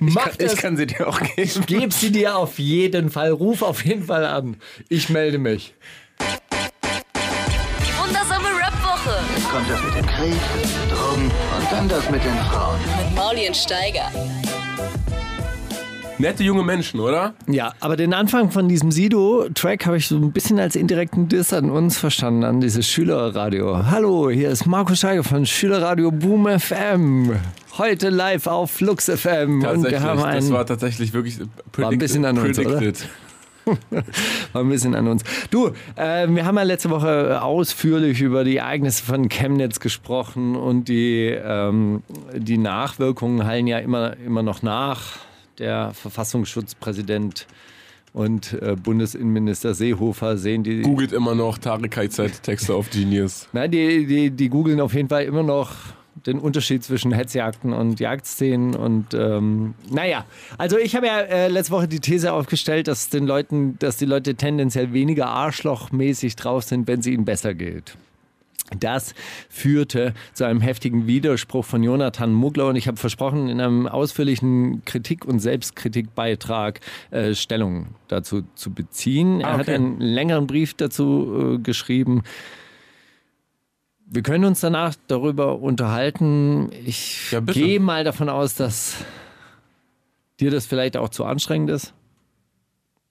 Ich kann, ich kann, sie dir auch geben. Ich gebe sie dir auf jeden Fall. Ruf auf jeden Fall an. Ich melde mich. Die wundersame Rap-Woche. Jetzt kommt das mit dem Krieg, Drogen und dann das mit den Frauen. Mit Maulien Steiger. Nette junge Menschen, oder? Ja, aber den Anfang von diesem Sido-Track habe ich so ein bisschen als indirekten Diss an uns verstanden, an dieses Schülerradio. Hallo, hier ist Markus Scheiger von Schülerradio Boom FM. Heute live auf Flux FM. Und wir haben einen, das war tatsächlich wirklich war ein bisschen an uns, predicted. [LAUGHS] War ein bisschen an uns. Du, äh, wir haben ja letzte Woche ausführlich über die Ereignisse von Chemnitz gesprochen und die, ähm, die Nachwirkungen hallen ja immer, immer noch nach der Verfassungsschutzpräsident und äh, Bundesinnenminister Seehofer sehen die. Googelt immer noch Tarek Kaizad Texte auf Genius. Nein, die, die, die googeln auf jeden Fall immer noch den Unterschied zwischen Hetzjagden und Jagdszenen und ähm, naja, also ich habe ja äh, letzte Woche die These aufgestellt, dass den Leuten, dass die Leute tendenziell weniger arschlochmäßig drauf sind, wenn es ihnen besser geht. Das führte zu einem heftigen Widerspruch von Jonathan Mugler und ich habe versprochen, in einem ausführlichen Kritik- und Selbstkritikbeitrag äh, Stellung dazu zu beziehen. Er okay. hat einen längeren Brief dazu äh, geschrieben. Wir können uns danach darüber unterhalten. Ich ja, gehe mal davon aus, dass dir das vielleicht auch zu anstrengend ist.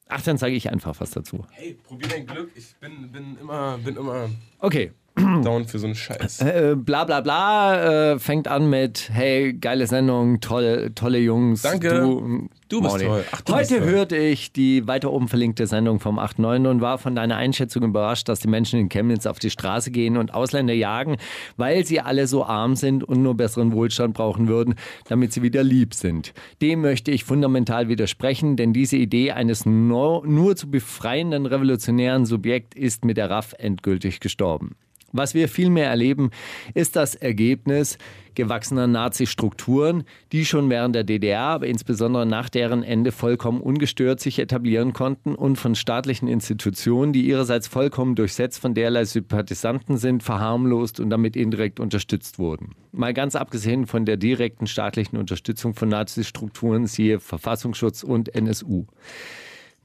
Ach, dann sage ich einfach was dazu. Hey, probier dein Glück. Ich bin, bin immer, bin immer. Okay, Down für so einen Scheiß. Äh, bla bla bla äh, fängt an mit Hey, geile Sendung, tolle, tolle Jungs. Danke. Du, du bist toll. Ach, du Heute toll. hörte ich die weiter oben verlinkte Sendung vom 8.9. und war von deiner Einschätzung überrascht, dass die Menschen in Chemnitz auf die Straße gehen und Ausländer jagen, weil sie alle so arm sind und nur besseren Wohlstand brauchen würden, damit sie wieder lieb sind. Dem möchte ich fundamental widersprechen, denn diese Idee eines nur, nur zu befreienden revolutionären Subjekt ist mit der RAF endgültig gestorben. Was wir vielmehr erleben, ist das Ergebnis gewachsener Nazi-Strukturen, die schon während der DDR, aber insbesondere nach deren Ende vollkommen ungestört sich etablieren konnten und von staatlichen Institutionen, die ihrerseits vollkommen durchsetzt von derlei Sympathisanten sind, verharmlost und damit indirekt unterstützt wurden. Mal ganz abgesehen von der direkten staatlichen Unterstützung von Nazi-Strukturen, siehe Verfassungsschutz und NSU.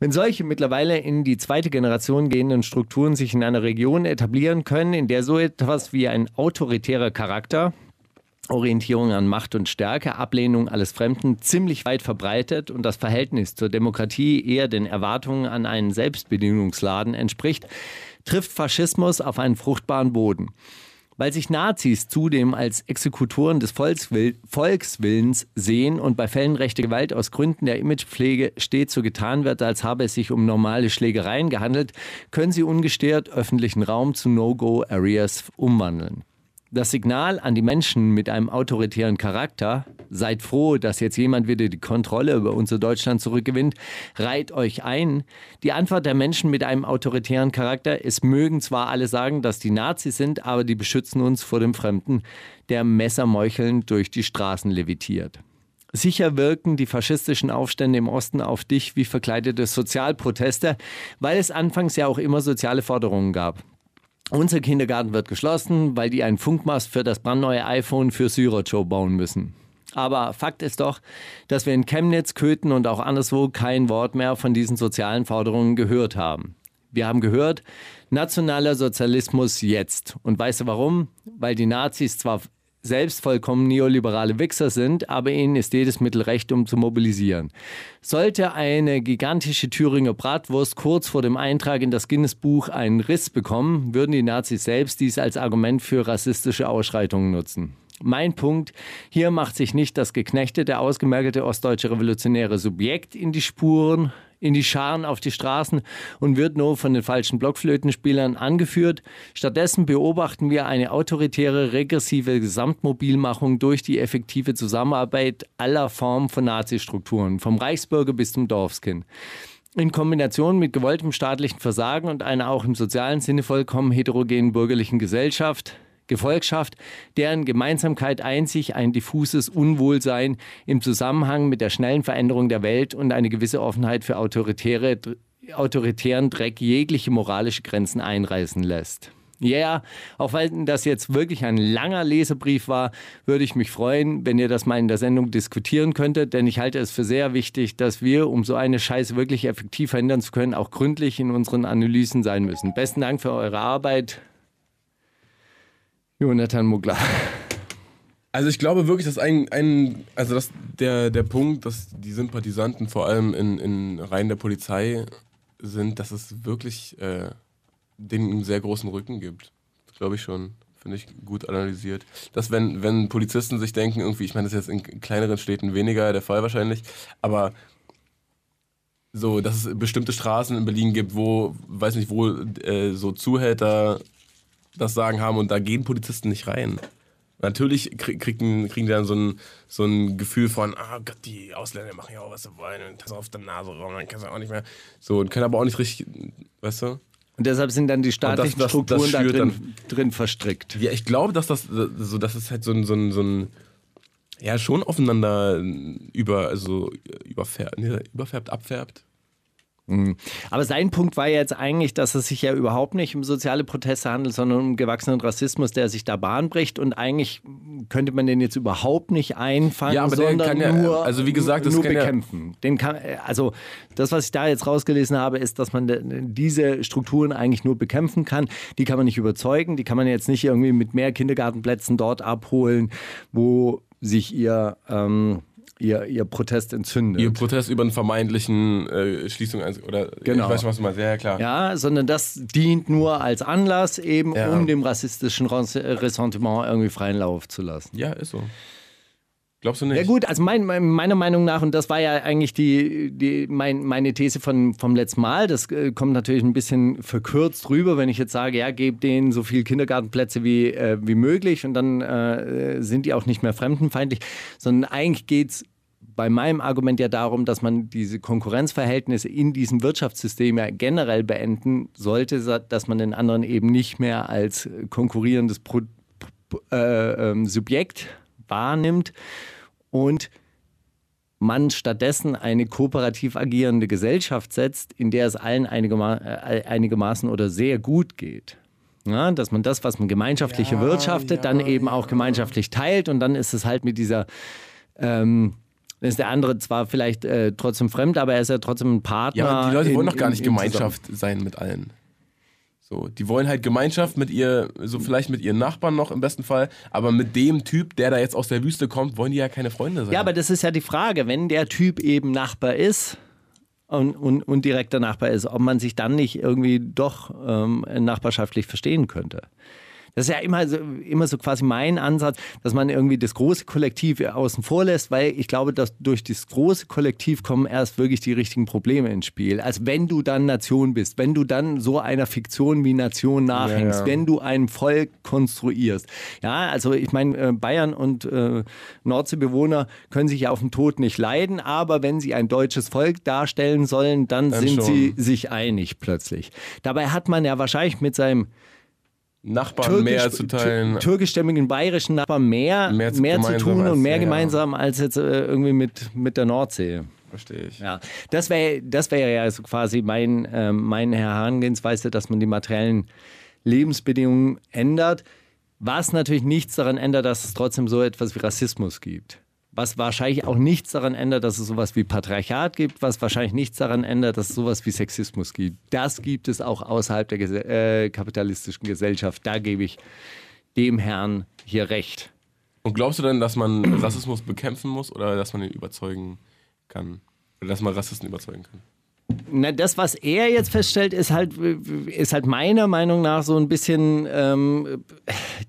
Wenn solche mittlerweile in die zweite Generation gehenden Strukturen sich in einer Region etablieren können, in der so etwas wie ein autoritärer Charakter, Orientierung an Macht und Stärke, Ablehnung alles Fremden ziemlich weit verbreitet und das Verhältnis zur Demokratie eher den Erwartungen an einen Selbstbedienungsladen entspricht, trifft Faschismus auf einen fruchtbaren Boden. Weil sich Nazis zudem als Exekutoren des Volkswill Volkswillens sehen und bei Fällen rechte Gewalt aus Gründen der Imagepflege stets so getan wird, als habe es sich um normale Schlägereien gehandelt, können sie ungestört öffentlichen Raum zu No-Go-Areas umwandeln. Das Signal an die Menschen mit einem autoritären Charakter, seid froh, dass jetzt jemand wieder die Kontrolle über unser Deutschland zurückgewinnt, reiht euch ein. Die Antwort der Menschen mit einem autoritären Charakter, es mögen zwar alle sagen, dass die Nazis sind, aber die beschützen uns vor dem Fremden, der messermeuchelnd durch die Straßen levitiert. Sicher wirken die faschistischen Aufstände im Osten auf dich wie verkleidete Sozialproteste, weil es anfangs ja auch immer soziale Forderungen gab. Unser Kindergarten wird geschlossen, weil die einen Funkmast für das brandneue iPhone für Syrocho bauen müssen. Aber Fakt ist doch, dass wir in Chemnitz, Köthen und auch anderswo kein Wort mehr von diesen sozialen Forderungen gehört haben. Wir haben gehört, nationaler Sozialismus jetzt. Und weißt du warum? Weil die Nazis zwar selbst vollkommen neoliberale Wichser sind, aber ihnen ist jedes Mittel recht, um zu mobilisieren. Sollte eine gigantische Thüringer Bratwurst kurz vor dem Eintrag in das Guinness-Buch einen Riss bekommen, würden die Nazis selbst dies als Argument für rassistische Ausschreitungen nutzen. Mein Punkt, hier macht sich nicht das geknechtete, ausgemergelte ostdeutsche revolutionäre Subjekt in die Spuren, in die Scharen auf die Straßen und wird nur von den falschen Blockflötenspielern angeführt. Stattdessen beobachten wir eine autoritäre, regressive Gesamtmobilmachung durch die effektive Zusammenarbeit aller Formen von Nazi-Strukturen, vom Reichsbürger bis zum Dorfskind. In Kombination mit gewolltem staatlichen Versagen und einer auch im sozialen Sinne vollkommen heterogenen bürgerlichen Gesellschaft Gefolgschaft, deren Gemeinsamkeit einzig ein diffuses Unwohlsein im Zusammenhang mit der schnellen Veränderung der Welt und eine gewisse Offenheit für autoritäre, autoritären Dreck jegliche moralische Grenzen einreißen lässt. Ja, yeah, auch wenn das jetzt wirklich ein langer Lesebrief war, würde ich mich freuen, wenn ihr das mal in der Sendung diskutieren könntet, denn ich halte es für sehr wichtig, dass wir, um so eine Scheiße wirklich effektiv verhindern zu können, auch gründlich in unseren Analysen sein müssen. Besten Dank für eure Arbeit. Jonathan Mugler. Also ich glaube wirklich, dass ein, ein also dass der, der Punkt, dass die Sympathisanten vor allem in, in Reihen der Polizei sind, dass es wirklich äh, denen einen sehr großen Rücken gibt. Glaube ich schon. Finde ich gut analysiert. Dass wenn, wenn Polizisten sich denken, irgendwie, ich meine, das ist jetzt in kleineren Städten weniger der Fall wahrscheinlich, aber so, dass es bestimmte Straßen in Berlin gibt, wo, weiß nicht, wo äh, so Zuhälter das Sagen haben und da gehen Polizisten nicht rein. Natürlich kriegen, kriegen die dann so ein, so ein Gefühl von, ah Gott, die Ausländer machen ja auch, was sie wollen und das auf der Nase rum, dann kannst du auch nicht mehr. So, und können aber auch nicht richtig, weißt du? Und deshalb sind dann die staatlichen das, das, Strukturen das da drin, dann, drin, verstrickt. Ja, ich glaube, dass das so, das ist halt so ein, so ein, so ein ja, schon aufeinander über, also überfärbt, nee, überfärbt, abfärbt. Mhm. Aber sein Punkt war jetzt eigentlich, dass es sich ja überhaupt nicht um soziale Proteste handelt, sondern um gewachsenen Rassismus, der sich da Bahn bricht. Und eigentlich könnte man den jetzt überhaupt nicht einfangen, ja, aber sondern ja, nur, also wie gesagt, das nur bekämpfen. Ja den kann, also das, was ich da jetzt rausgelesen habe, ist, dass man diese Strukturen eigentlich nur bekämpfen kann. Die kann man nicht überzeugen, die kann man jetzt nicht irgendwie mit mehr Kindergartenplätzen dort abholen, wo sich ihr... Ähm, ihr, ihr Protest entzündet. Ihr Protest über einen vermeintlichen äh, Schließung oder genau. ich weiß schon, was du meinst, ja, klar. Ja, sondern das dient nur als Anlass, eben ja. um dem rassistischen Ressentiment irgendwie freien Lauf zu lassen. Ja, ist so. Glaubst du nicht? Ja gut, also mein, meiner Meinung nach, und das war ja eigentlich die, die, mein, meine These von, vom letzten Mal, das äh, kommt natürlich ein bisschen verkürzt rüber, wenn ich jetzt sage, ja, gebt denen so viele Kindergartenplätze wie, äh, wie möglich und dann äh, sind die auch nicht mehr fremdenfeindlich, sondern eigentlich geht es bei meinem Argument ja darum, dass man diese Konkurrenzverhältnisse in diesem Wirtschaftssystem ja generell beenden sollte, dass man den anderen eben nicht mehr als konkurrierendes Pro äh, äh, Subjekt wahrnimmt und man stattdessen eine kooperativ agierende Gesellschaft setzt, in der es allen einigema äh, einigermaßen oder sehr gut geht. Ja, dass man das, was man gemeinschaftlich ja, wirtschaftet, ja, dann eben auch gemeinschaftlich teilt und dann ist es halt mit dieser ähm, dann ist der andere zwar vielleicht äh, trotzdem fremd, aber er ist ja trotzdem ein Partner. Ja, die Leute in, wollen doch gar nicht in, Gemeinschaft sein mit allen. So, die wollen halt Gemeinschaft mit ihr, so vielleicht mit ihren Nachbarn noch im besten Fall, aber mit dem Typ, der da jetzt aus der Wüste kommt, wollen die ja keine Freunde sein. Ja, aber das ist ja die Frage, wenn der Typ eben Nachbar ist und, und, und direkter Nachbar ist, ob man sich dann nicht irgendwie doch ähm, nachbarschaftlich verstehen könnte. Das ist ja immer so, immer so quasi mein Ansatz, dass man irgendwie das große Kollektiv außen vor lässt, weil ich glaube, dass durch das große Kollektiv kommen erst wirklich die richtigen Probleme ins Spiel. Also wenn du dann Nation bist, wenn du dann so einer Fiktion wie Nation nachhängst, ja, ja. wenn du ein Volk konstruierst. Ja, also ich meine, äh, Bayern und äh, Nordseebewohner können sich ja auf den Tod nicht leiden, aber wenn sie ein deutsches Volk darstellen sollen, dann, dann sind schon. sie sich einig plötzlich. Dabei hat man ja wahrscheinlich mit seinem Nachbarn Türkisch, mehr zu teilen. Türkischstämmigen bayerischen Nachbarn mehr, mehr, zu, mehr zu tun und mehr ja, gemeinsam als jetzt äh, irgendwie mit, mit der Nordsee. Verstehe ich. Ja, das wäre das wär ja also quasi mein, äh, meine Herangehensweise, dass man die materiellen Lebensbedingungen ändert. Was natürlich nichts daran ändert, dass es trotzdem so etwas wie Rassismus gibt was wahrscheinlich auch nichts daran ändert, dass es sowas wie Patriarchat gibt, was wahrscheinlich nichts daran ändert, dass es sowas wie Sexismus gibt. Das gibt es auch außerhalb der äh, kapitalistischen Gesellschaft. Da gebe ich dem Herrn hier recht. Und glaubst du denn, dass man Rassismus bekämpfen muss oder dass man ihn überzeugen kann? Oder dass man Rassisten überzeugen kann? Na, das, was er jetzt feststellt, ist halt, ist halt meiner Meinung nach so ein bisschen ähm,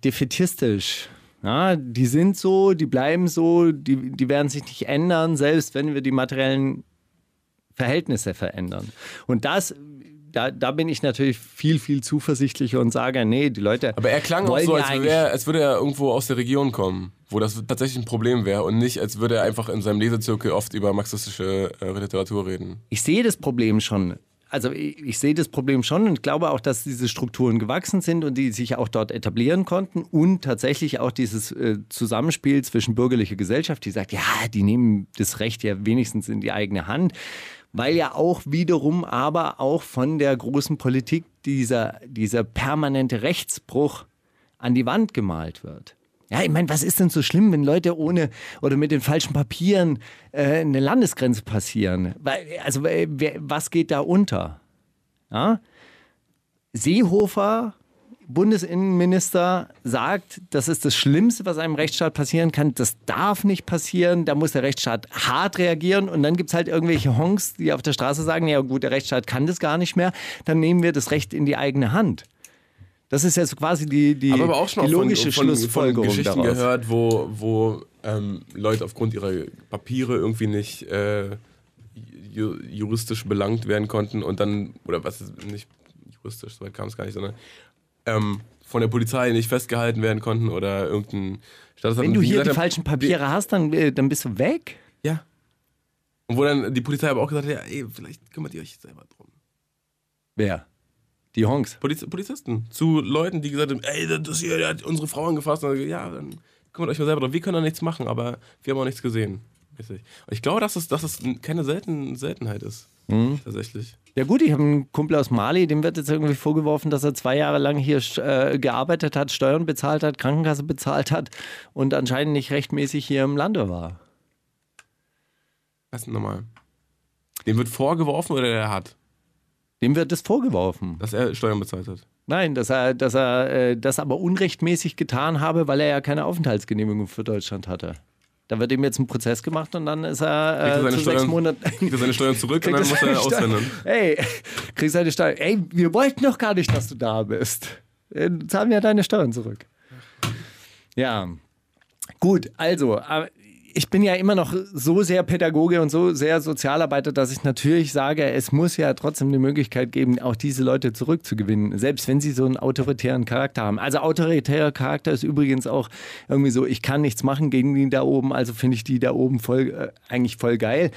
defetistisch. Ja, die sind so, die bleiben so, die, die werden sich nicht ändern, selbst wenn wir die materiellen Verhältnisse verändern. Und das, da, da bin ich natürlich viel, viel zuversichtlicher und sage, nee, die Leute. Aber er klang auch so, ja als, eigentlich- wär, als würde er irgendwo aus der Region kommen, wo das tatsächlich ein Problem wäre und nicht, als würde er einfach in seinem Lesezirkel oft über marxistische äh, Literatur reden. ich sehe das Problem schon. Also ich, ich sehe das Problem schon und glaube auch, dass diese Strukturen gewachsen sind und die sich auch dort etablieren konnten und tatsächlich auch dieses äh, Zusammenspiel zwischen bürgerlicher Gesellschaft, die sagt, ja, die nehmen das Recht ja wenigstens in die eigene Hand, weil ja auch wiederum aber auch von der großen Politik dieser, dieser permanente Rechtsbruch an die Wand gemalt wird. Ja, ich meine, was ist denn so schlimm, wenn Leute ohne oder mit den falschen Papieren äh, eine Landesgrenze passieren? Also, wer, was geht da unter? Ja? Seehofer, Bundesinnenminister, sagt, das ist das Schlimmste, was einem Rechtsstaat passieren kann. Das darf nicht passieren. Da muss der Rechtsstaat hart reagieren. Und dann gibt es halt irgendwelche Honks, die auf der Straße sagen: Ja, gut, der Rechtsstaat kann das gar nicht mehr. Dann nehmen wir das Recht in die eigene Hand. Das ist ja so quasi die, die, Aber, aber auch schon die von, logische von, von Schlussfolgerung Geschichten daraus. gehört, wo, wo ähm, Leute aufgrund ihrer Papiere irgendwie nicht äh, ju juristisch belangt werden konnten und dann, oder was ist nicht juristisch, soweit kam es gar nicht, sondern ähm, von der Polizei nicht festgehalten werden konnten oder irgendein Staatsanwalt Wenn du hier die falschen Papiere hast, dann, äh, dann bist du weg. Ja. Und wo dann die Polizei aber auch gesagt hat, ja, ey, vielleicht kümmert ihr euch selber drum. Wer? Die Honks. Poliz Polizisten zu Leuten, die gesagt haben, ey, das hier, der hat unsere Frau angefasst. Und dann, ja, dann kümmert euch mal selber drum. Wir können da nichts machen, aber wir haben auch nichts gesehen. Und ich glaube, dass es, dass es keine Selten Seltenheit ist. Mhm. Tatsächlich. Ja gut, ich habe einen Kumpel aus Mali, dem wird jetzt irgendwie vorgeworfen, dass er zwei Jahre lang hier äh, gearbeitet hat, Steuern bezahlt hat, Krankenkasse bezahlt hat und anscheinend nicht rechtmäßig hier im Lande war. Das ist normal. Dem wird vorgeworfen oder der hat, Dem wird das vorgeworfen. dass er Steuern bezahlt hat. Nein, dass er, dass er äh, das aber unrechtmäßig getan habe, weil er ja keine Aufenthaltsgenehmigung für Deutschland hatte. Da wird ihm jetzt ein Prozess gemacht und dann ist er, er äh, seine zu sechs Steuern- Monaten. Kriegt er seine Steuern zurück [LAUGHS] und dann muss er seine auswandern. Hey, [LAUGHS] kriegst deine Steuern. Ey, wir wollten doch gar nicht, dass du da bist. Äh, Zahlen ja deine Steuern zurück. Ja, gut, also, äh, ich bin ja immer noch so sehr Pädagoge und so sehr Sozialarbeiter, dass ich natürlich sage, es muss ja trotzdem eine Möglichkeit geben, auch diese Leute zurückzugewinnen, selbst wenn sie so einen autoritären Charakter haben. Also autoritärer Charakter ist übrigens auch irgendwie so, ich kann nichts machen gegen die da oben, also finde ich die da oben voll, äh, eigentlich voll geil.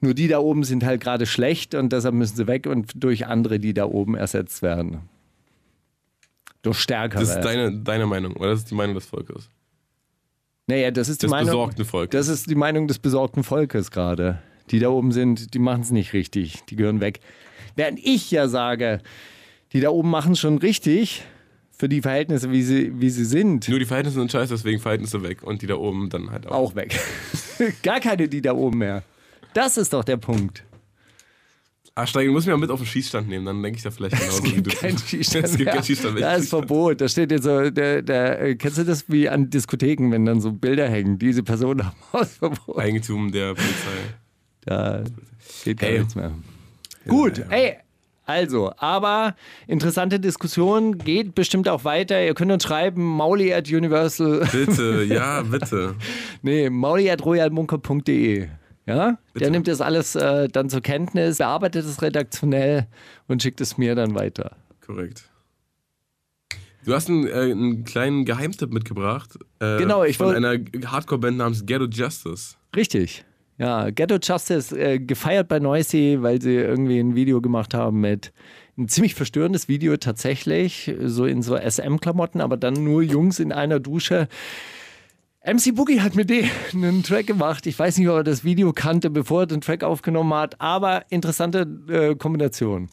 Nur die da oben sind halt gerade schlecht und deshalb müssen sie weg und durch andere, die da oben ersetzt werden. Durch stärkere. Das ist deine, deine Meinung, oder das ist die Meinung des Volkes. Naja, das ist die Des Meinung. besorgten Volkes. Das ist die Meinung des besorgten Volkes gerade. Die da oben sind, die machen es nicht richtig. Die gehören weg. Während ich ja sage, die da oben machen es schon richtig für die Verhältnisse, wie sie, wie sie sind. Nur die Verhältnisse sind scheiße, deswegen Verhältnisse weg. Und die da oben dann halt auch. Auch weg. [LAUGHS] Gar keine, die da oben mehr. Das ist doch der Punkt. Ah, Steigen, muss mich mal mit auf den Schießstand nehmen, dann denke ich da vielleicht [LAUGHS] genauso wie du. Kein Schießstand. [LAUGHS] Es gibt keinen Schießstand. Da ist Verbot. Da steht jetzt so, der, der, äh, kennst du das wie an Diskotheken, wenn dann so Bilder hängen? Diese Person haben Hausverbot. [LAUGHS] Eigentum der Polizei. Da geht gar Hey. nichts mehr. Gut, ey. Also, aber interessante Diskussion geht bestimmt auch weiter. Ihr könnt uns schreiben, mauli at universal, Bitte, ja, bitte. nee, mauli at royalmunker.de. Ja, Bitte. der nimmt das alles äh, dann zur Kenntnis, bearbeitet es redaktionell und schickt es mir dann weiter. Korrekt. Du hast einen, äh, einen kleinen Geheimtipp mitgebracht. Äh, Genau, ich Von einer Hardcore-Band namens Ghetto Justice. Richtig. Ja, Ghetto Justice äh, gefeiert bei Noisy, weil sie irgendwie ein Video gemacht haben mit ein ziemlich verstörendes Video tatsächlich, so in so SM-Klamotten, aber dann nur Jungs in einer Dusche. MC Boogie hat mit denen [LAUGHS] einen Track gemacht. Ich weiß nicht, ob er das Video kannte, bevor er den Track aufgenommen hat, aber interessante äh, Kombination.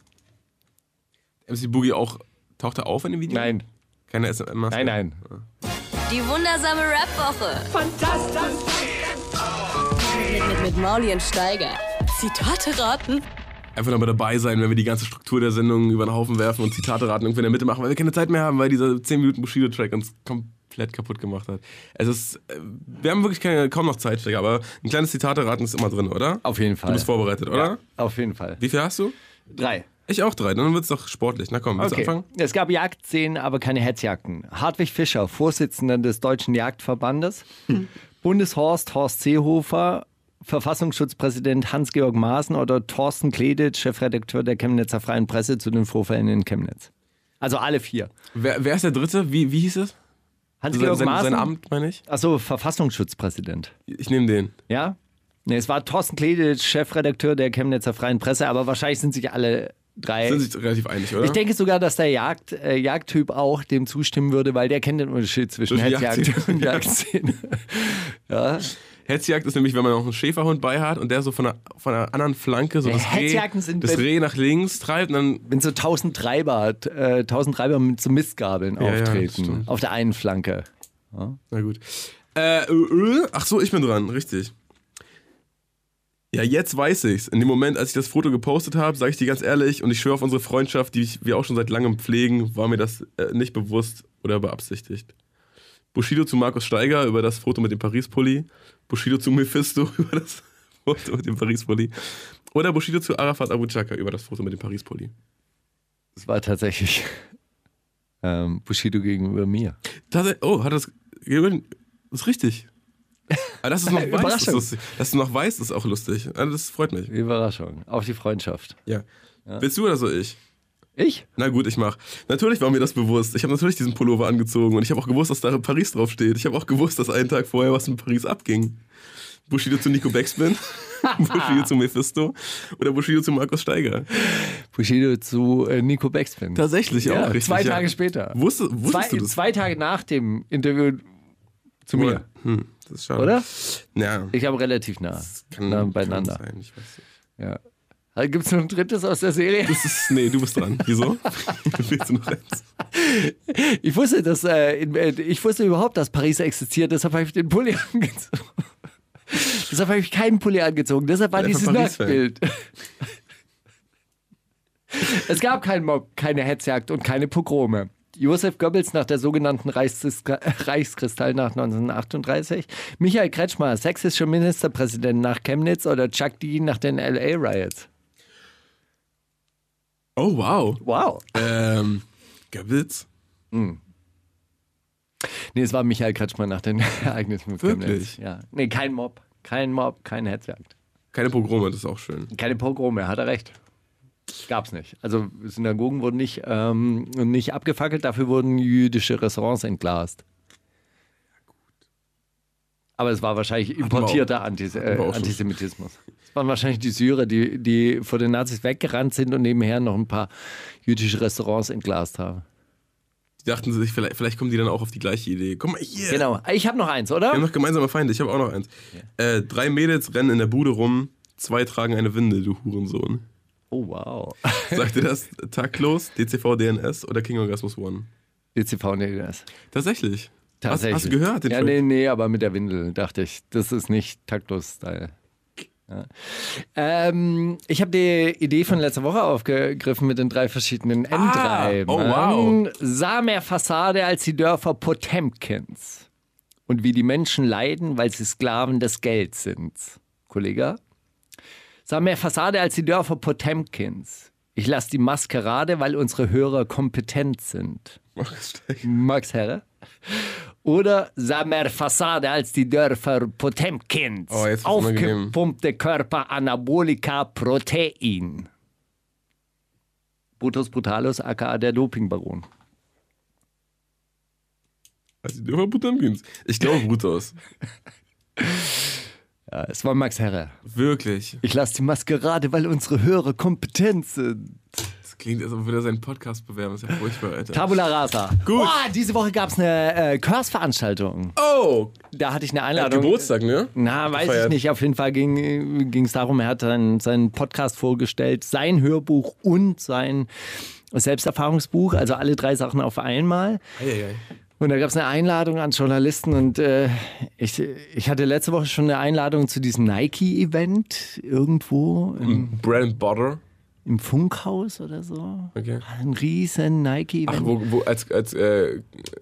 MC Boogie auch, taucht er auf in dem Video? Nein, Keine SM nein, nein. Die wundersame Rap-Woche. Fantastisch. Mit, mit, mit Mauli und Steiger. Zitate raten. Einfach nochmal dabei sein, wenn wir die ganze Struktur der Sendung über den Haufen werfen und Zitate raten irgendwie in der Mitte machen, weil wir keine Zeit mehr haben, weil dieser 10 Minuten Bushido-Track uns komplett komplett kaputt gemacht hat. Es ist, äh, wir haben wirklich keine, kaum noch Zeitstrecke, aber ein kleines Zitate-Raten ist immer drin, oder? Auf jeden Fall. Du bist vorbereitet, oder? Ja, auf jeden Fall. Wie viel hast du? Drei. Ich auch drei, dann wird es doch sportlich. Na komm, willst du Okay. anfangen? Es gab Jagdszenen, aber keine Hetzjagden. Hartwig Fischer, Vorsitzender des Deutschen Jagdverbandes, Bundeshorst Horst Seehofer, Verfassungsschutzpräsident Hans-Georg Maaßen oder Thorsten Kleditsch, Chefredakteur der Chemnitzer Freien Presse zu den Vorfällen in Chemnitz. Also alle vier. Wer, wer ist der Dritte? Wie, wie hieß es? Hans-Georg sein, Maaßen? sein Amt, meine ich? Achso, Verfassungsschutzpräsident. Ich nehme den. Ja? Nee, es war Thorsten Kleditsch, Chefredakteur der Chemnitzer Freien Presse, aber wahrscheinlich sind sich alle drei. Sind sich relativ einig, oder? ich denke sogar, dass der Jagd, äh, Jagdtyp auch dem zustimmen würde, weil der kennt den Unterschied zwischen Hetzjagd und [LAUGHS] Jagdszene. ja. Hetzjagd ist nämlich, wenn man noch einen Schäferhund bei hat und der so von der, von der anderen Flanke so Ja, das, Reh, das Reh nach links treibt und dann Wenn so tausend Treiber, äh, tausend Treiber mit so Mistgabeln Ja, ja, auftreten. stimmt. auf der einen Flanke. Na gut. Äh, äh, äh, ach so, ich bin dran, richtig. Ja, jetzt weiß ich's. In dem Moment, als ich das Foto gepostet habe, sage ich dir ganz ehrlich, und ich schwöre auf unsere Freundschaft, die wir auch schon seit langem pflegen, war mir das äh, nicht bewusst oder beabsichtigt. Bushido zu Markus Steiger über das Foto mit dem Paris-Pulli. Bushido zu Mephisto [LAUGHS] über das Foto mit dem Paris-Pulli. Oder Bushido zu Arafat Abu Chaka über das Foto mit dem Paris-Pulli. Das war tatsächlich ähm, Bushido gegenüber mir. Oh, hat das. Das ist richtig. Aber dass du es noch [LAUGHS] weißt, ist lustig. Dass du noch weißt, ist auch lustig. Also das freut mich. Überraschung. Auf die Freundschaft. Ja. Willst du oder so ich? Ich? Na gut, ich mach. Natürlich war mir das bewusst. Ich habe natürlich diesen Pullover angezogen und ich habe auch gewusst, dass da Paris draufsteht. Ich habe auch gewusst, dass einen Tag vorher was in Paris abging. Bushido zu Nico Backspin, [LAUGHS] Bushido zu Mephisto oder Bushido zu Markus Steiger. Bushido zu äh, Nico Backspin. Tatsächlich ja, auch richtig. Zwei ja. Tage später. Wusste, wusstest Zwei, du das? zwei Tage nach dem Interview zu mir. Hm, das ist schade. Oder? Ja. Ich habe relativ nah, Kann, nah kann beieinander. sein, ich weiß nicht. Ja. Gibt es noch ein drittes aus der Serie? Das ist, nee, du bist dran. Wieso? [LAUGHS] Willst du noch eins? Ich wusste, dass, äh, in, äh, ich wusste überhaupt, dass Paris existiert, deshalb habe ich den Pulli [LAUGHS] angezogen. deshalb habe ich keinen Pulli angezogen, deshalb war dieses Nacktbild. es gab keinen Mob, keine Hetzjagd und keine Pogrome. Josef Goebbels nach der sogenannten Reichs Reichskristallnacht 1938, Michael Kretschmer, sächsischer Ministerpräsident nach Chemnitz oder Chuck D nach den LA Riots. Oh, wow. Wow. Ähm, Goebbels? Nee, es war Michael Kretschmer nach den [LAUGHS] Ereignissen mit Wirklich? Chemnitz. Ja. Nee, kein Mob. Kein Mob, keine Hetzjagd. Keine Pogrome, das ist auch schön. Keine Pogrome, hat er recht. Gab's nicht. Also Synagogen wurden nicht, ähm, nicht abgefackelt, dafür wurden jüdische Restaurants entglast. Aber es war wahrscheinlich importierter Antis äh. Antisemitismus. Es waren wahrscheinlich die Syrer, die, die vor den Nazis weggerannt sind und nebenher noch ein paar jüdische Restaurants entglast haben. Die dachten sich, vielleicht, vielleicht kommen die dann auch auf die gleiche Idee. Guck mal hier. Genau. Ich habe noch eins, Wir haben oder? noch gemeinsame Feinde. Ich habe auch noch eins. Äh, drei Mädels rennen in der Bude rum, zwei tragen eine Windel, du Hurensohn. Oh, wow. [LAUGHS] Sagt ihr das taktlos, DCV, DNS oder King Orgasmus One? DCV, das. Tatsächlich. Tatsächlich. Hast, hast du gehört? Ja, nee, nee, aber mit der Windel dachte ich, das ist nicht taktlos-Style. Ja. Ähm, ich habe die Idee von letzter Woche aufgegriffen mit den drei verschiedenen N3. oh, wow. Sah mehr Fassade als die Dörfer Potemkins. Und wie die Menschen leiden, weil sie Sklaven des Gelds sind. Kollege? Sah mehr Fassade als die Dörfer Potemkins. Ich lasse die Maskerade, weil unsere Hörer kompetent sind. Max Herre. Oder sah mehr Fassade als die Dörfer Potemkins. Oh. Aufgepumpte Körper Anabolika Protein. Brutus Brutalus, aka der Dopingbaron. Also, die dürfen Potemkins. Ich glaube Brutus. [LAUGHS] Ja, es war Max Herre. Wirklich. Ich lasse die Maskerade, weil unsere Hörer kompetent sind. Klingt, als ob wir seinen Podcast bewerben. Das ist ja furchtbar, Alter. Tabula rasa. Gut. Oh, diese Woche gab es eine äh, Curse-Veranstaltung. oh! Da hatte ich eine Er hat Einladung. Geburtstag, ne? Na, weiß Gefeiert. ich nicht. Auf jeden Fall ging es darum, er hat seinen, seinen Podcast vorgestellt, sein Hörbuch und sein Selbsterfahrungsbuch, also alle drei Sachen auf einmal. Eieiei. Und da gab es eine Einladung an Journalisten und äh, ich, ich hatte letzte Woche schon eine Einladung zu diesem Nike-Event irgendwo. Brand Butter. Im Funkhaus oder so. Okay. Ein riesen Nike. Ach, wo, wo als, als äh,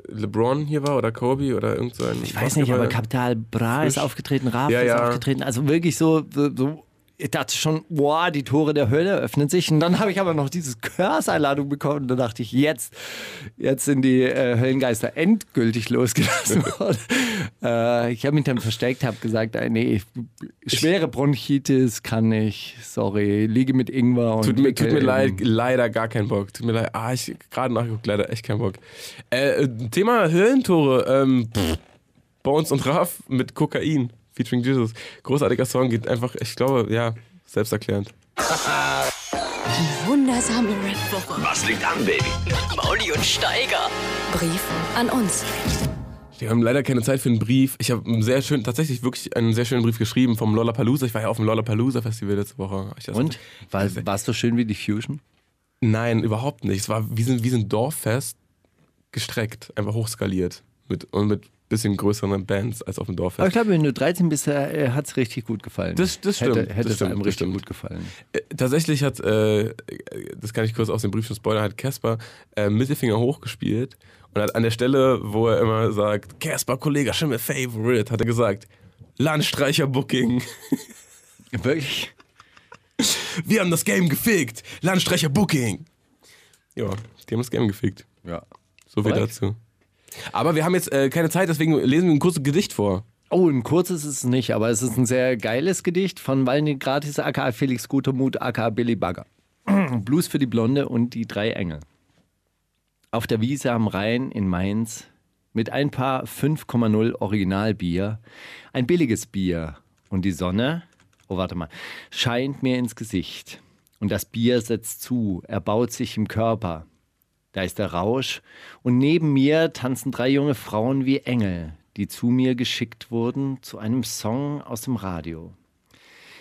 LeBron hier war oder Kobe oder irgend so ein. Ich weiß nicht, aber Kapital Bra ist Frisch. aufgetreten, Raf Ja, ist ja. aufgetreten. Also wirklich so, so ich dachte schon, boah, die Tore der Hölle öffnen sich. Und dann habe ich aber noch dieses Curse-Einladung bekommen. Und da dachte ich, jetzt, jetzt sind die äh, Höllengeister endgültig losgelassen [LAUGHS] worden. äh, ich habe mich dann versteckt, habe gesagt, äh, nee, schwere Bronchitis kann ich, sorry, liege mit Ingwer und Tut mir, tut mir leid, leider gar keinen Bock. Tut mir leid. Ah, ich gerade nachgeguckt, leider echt keinen Bock. Äh, äh, Thema Höllentore. Ähm, pff, Bones und Raff mit Kokain featuring Jesus. Großartiger Song, geht einfach, ich glaube, ja, selbsterklärend. Die wundersame Rap-Woche. Was liegt an, Baby? Mauli und Steiger. Brief an uns. Wir haben leider keine Zeit für einen Brief. Ich habe einen sehr schön, tatsächlich wirklich einen sehr schönen Brief geschrieben vom Lollapalooza. Ich war ja auf dem Lollapalooza Festival letzte Woche. Und? War, war es so schön wie die Fusion? Nein, überhaupt nicht. Es war wie so, wie so ein Dorffest gestreckt, einfach hochskaliert. Mit, und mit bisschen größeren Bands als auf dem Aber ich glaube, wenn du 13 bist, äh, hat es richtig gut gefallen. Das- das stimmt, Hätte, hätte das es stimmt, einem richtig stimmt. gut gefallen. Äh, Tatsächlich hat, äh, das kann ich kurz aus dem Brief schon spoilern, hat Casper äh, Mittelfinger hochgespielt und hat an der Stelle, wo er immer sagt, Casper, Kollege, Schimmel Favorite, hat er gesagt, Landstreicher Booking. [LAUGHS] Wirklich? Wir haben das Game gefickt. Landstreicher Booking. Ja, die haben das Game gefickt. Ja. So viel Korrekt. dazu. Aber wir haben jetzt äh, keine Zeit, deswegen lesen wir ein kurzes Gedicht vor. Oh, ein kurzes ist es nicht, aber es ist ein sehr geiles Gedicht von Valentin Gratis, aka Felix Gutermut, aka Billy Bagger. [CLEARS THROAT] Blues für die Blonde und die drei Engel. Auf der Wiese am Rhein in Mainz mit ein paar 5,0 Originalbier, ein billiges Bier und die Sonne, oh warte mal, scheint mir ins Gesicht. Und das Bier setzt zu, erbaut sich im Körper. Da ist der Rausch und neben mir tanzen drei junge Frauen wie Engel, die zu mir geschickt wurden zu einem Song aus dem Radio.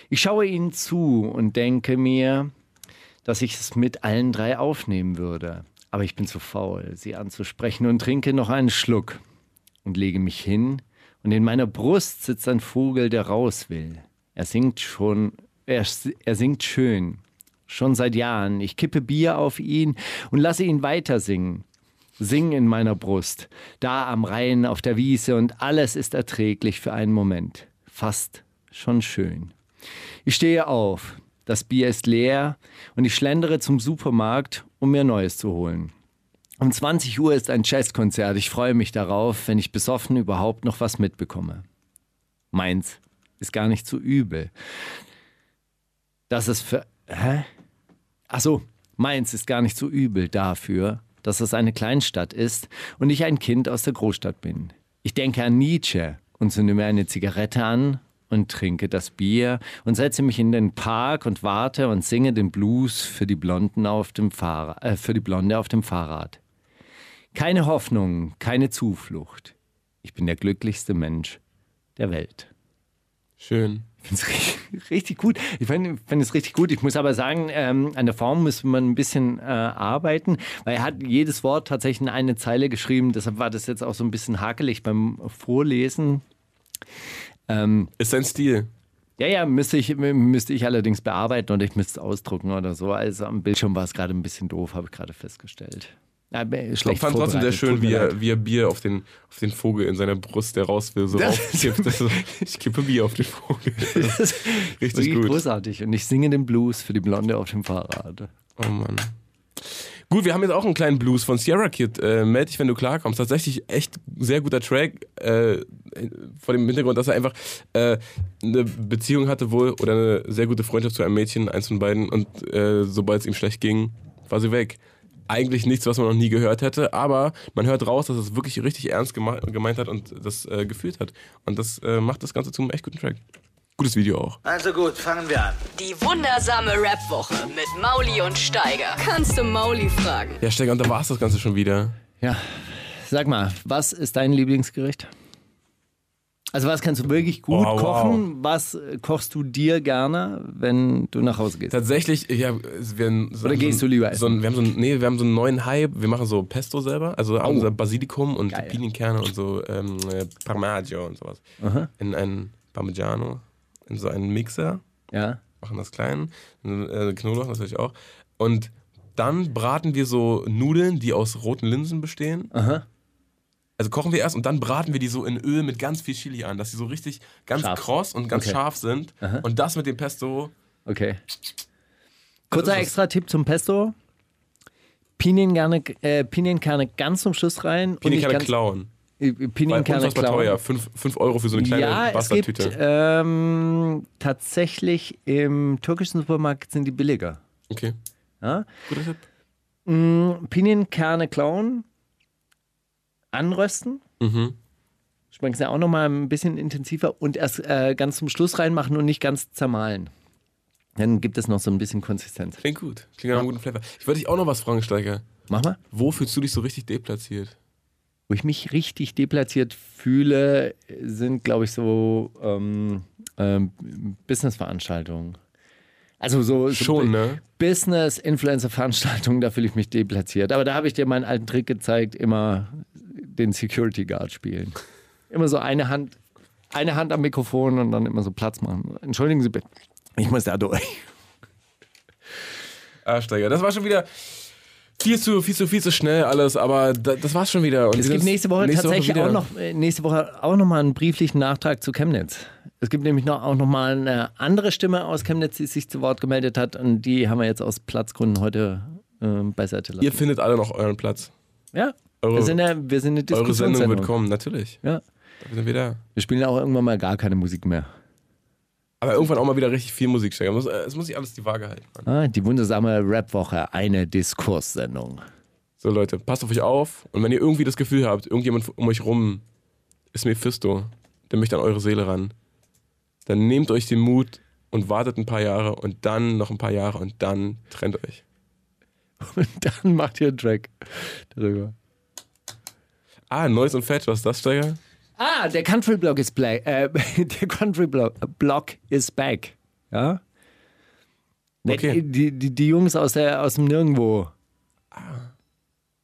Ich schaue ihnen zu und denke mir, dass ich es mit allen drei aufnehmen würde. Aber ich bin zu faul, sie anzusprechen und trinke noch einen Schluck und lege mich hin und in meiner Brust sitzt ein Vogel, der raus will. Er singt schon, er, er singt schön, schon seit Jahren. Ich kippe Bier auf ihn und lasse ihn weiter singen. Sing in meiner Brust, da am Rhein auf der Wiese und alles ist erträglich für einen Moment. Fast schon schön. Ich stehe auf, das Bier ist leer und ich schlendere zum Supermarkt, um mir Neues zu holen. Um 20 Uhr ist ein Jazzkonzert. Ich freue mich darauf, wenn ich besoffen überhaupt noch was mitbekomme. Meins ist gar nicht so übel. Das ist für. Hä? Ach so, Mainz ist gar nicht so übel dafür, dass es eine Kleinstadt ist und ich ein Kind aus der Großstadt bin. Ich denke an Nietzsche und zünde mir eine Zigarette an und trinke das Bier und setze mich in den Park und warte und singe den Blues für die Blonden auf dem Fahrrad, äh, für die Blonde auf dem Fahrrad. Keine Hoffnung, keine Zuflucht. Ich bin der glücklichste Mensch der Welt. Schön. Ich finde es richtig, [LAUGHS] richtig gut. Ich finde find es richtig gut. Ich muss aber sagen, ähm, an der Form muss man ein bisschen äh, arbeiten, weil er hat jedes Wort tatsächlich in eine Zeile geschrieben. Deshalb war das jetzt auch so ein bisschen hakelig beim Vorlesen. Ähm, Ist sein Stil. ja, ja, müsste ich, müsste ich allerdings bearbeiten oder ich müsste es ausdrucken oder so. Also am Bildschirm war es gerade ein bisschen doof, habe ich gerade festgestellt. Ja, äh, Ich schlecht fand trotzdem sehr schön, wie er, wie er Bier auf den, auf den Vogel in seiner Brust, der raus will, so raufkippt. Also, ich kippe Bier auf den Vogel. [LAUGHS] Das ist [LAUGHS] Richtig gut. großartig. Und ich singe den Blues für die Blonde auf dem Fahrrad. Oh Mann. Gut, wir haben jetzt auch einen kleinen Blues von Sierra Kid. Äh, meld dich, wenn du klarkommst. Tatsächlich echt sehr guter Track. Äh, vor dem Hintergrund, dass er einfach äh, eine Beziehung hatte wohl oder eine sehr gute Freundschaft zu einem Mädchen, eins von beiden. Und äh, sobald es ihm schlecht ging, war sie weg. Eigentlich nichts, was man noch nie gehört hätte, aber man hört raus, dass es wirklich richtig ernst geme gemeint hat und das äh, gefühlt hat. Und das äh, macht das Ganze zu einem echt guten Track. Gutes Video auch. Also gut, fangen wir an. Die wundersame Rap-Woche mit Mauli und Steiger. Kannst du Mauli fragen? Ja, Steiger, und da war es das Ganze schon wieder. Ja, sag mal, was ist dein Lieblingsgericht? Also was kannst du wirklich gut wow. kochen? Was äh, kochst du dir gerne, wenn du nach Hause gehst? Tatsächlich, ja, wir haben so, Oder gehst so, du lieber so ein, wir haben so ein, nee, wir haben so einen neuen Hype. Wir machen so Pesto selber, also Oh. unser Basilikum und Geil. Pinienkerne und so ähm, äh, Parmigiano und sowas. In einen Parmigiano, in so einen Mixer. Ja. machen das klein, äh, Knoblauch natürlich auch. Und dann braten wir so Nudeln, die aus roten Linsen bestehen. Aha. Also kochen wir erst und dann braten wir die so in Öl mit ganz viel Chili an, dass sie so richtig ganz Scharf. kross und ganz Okay. scharf sind. Und das mit dem Pesto. Okay. Kurzer ist es. extra Tipp zum Pesto. Pinienkerne, äh, Pinienkerne ganz zum Schluss rein. Pinienkerne ganz, klauen. äh, Pinienkerne unfassbar klauen. teuer. 5 Euro für so eine kleine Ja, es gibt Bastardtüte. ähm, tatsächlich im türkischen Supermarkt sind die billiger. Okay. Ja? Guter Tipp. Mm, Pinienkerne klauen, anrösten. Mhm. Schmecken sie auch nochmal ein bisschen intensiver und erst äh, ganz zum Schluss reinmachen und nicht ganz zermahlen. Dann gibt es noch so ein bisschen Konsistenz. Klingt gut. Klingt nach einem guten Flavor. Ich wollte dich auch noch was fragen, Steiger. Mach mal. Wo fühlst du dich so richtig deplatziert? Wo ich mich richtig deplatziert fühle, sind, glaube ich, so ähm, ähm, Business-Veranstaltungen. Also so, so Schon, ne? Business-Influencer-Veranstaltungen, da fühle ich mich deplatziert. Aber da habe ich dir meinen alten Trick gezeigt, immer den Security Guard spielen. Immer so eine Hand, eine Hand am Mikrofon und dann immer so Platz machen. Entschuldigen Sie bitte. Ich muss da durch. Ah, Steiger, das war schon wieder viel zu, viel zu, viel zu schnell alles, aber da, das war's schon wieder. Und Es gibt nächste Woche tatsächlich wieder. auch noch äh, nächste Woche auch noch mal einen brieflichen Nachtrag zu Chemnitz. Es gibt nämlich noch, auch noch mal eine andere Stimme aus Chemnitz, die sich zu Wort gemeldet hat und die haben wir jetzt aus Platzgründen heute äh, beiseite lassen. Ihr findet alle noch euren Platz. ja, Eure, wir sind, ja, wir sind eine eure Sendung wird kommen, natürlich. Ja. Dafür sind wir da. Wir spielen auch irgendwann mal gar keine Musik mehr. Aber irgendwann auch mal wieder richtig viel Musik. Muss- äh, Es muss sich alles die Waage halten. Mann. Ah, die wundersame Rap-Woche, eine Diskurssendung. So Leute, passt auf euch auf. Und wenn ihr irgendwie das Gefühl habt, irgendjemand um euch rum ist Mephisto, der möchte an eure Seele ran, dann nehmt euch den Mut und wartet ein paar Jahre und dann noch ein paar Jahre und dann trennt euch. [LAUGHS] Und dann macht ihr einen Track darüber. Ah, Neues und Fetch, was ist das, Steiger? Ah, der Country Block ist black. Äh, [LAUGHS] der Country Block, Block is back. Ja? Okay. Die, die, die Jungs aus, der, aus dem Nirgendwo.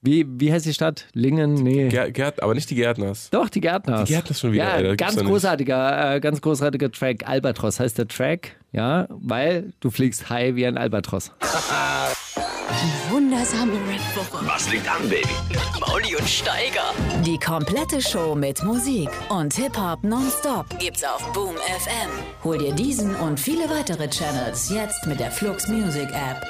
Wie, wie heißt die Stadt? Lingen? Nee. Gär, Gärt, aber nicht die Gärtners. Doch, die Gärtners. Die Gärtners schon wieder, Ja, Alter, ganz großartiger, äh, ganz großartiger Track. Albatros heißt der Track, ja, weil du fliegst high wie ein Albatros. [LAUGHS] Wundersame Rap-Woche. Was liegt an, Baby? Mauli und Steiger. Die komplette Show mit Musik und Hip-Hop nonstop gibt's auf Boom FM. Hol dir diesen und viele weitere Channels jetzt mit der Flux Music App.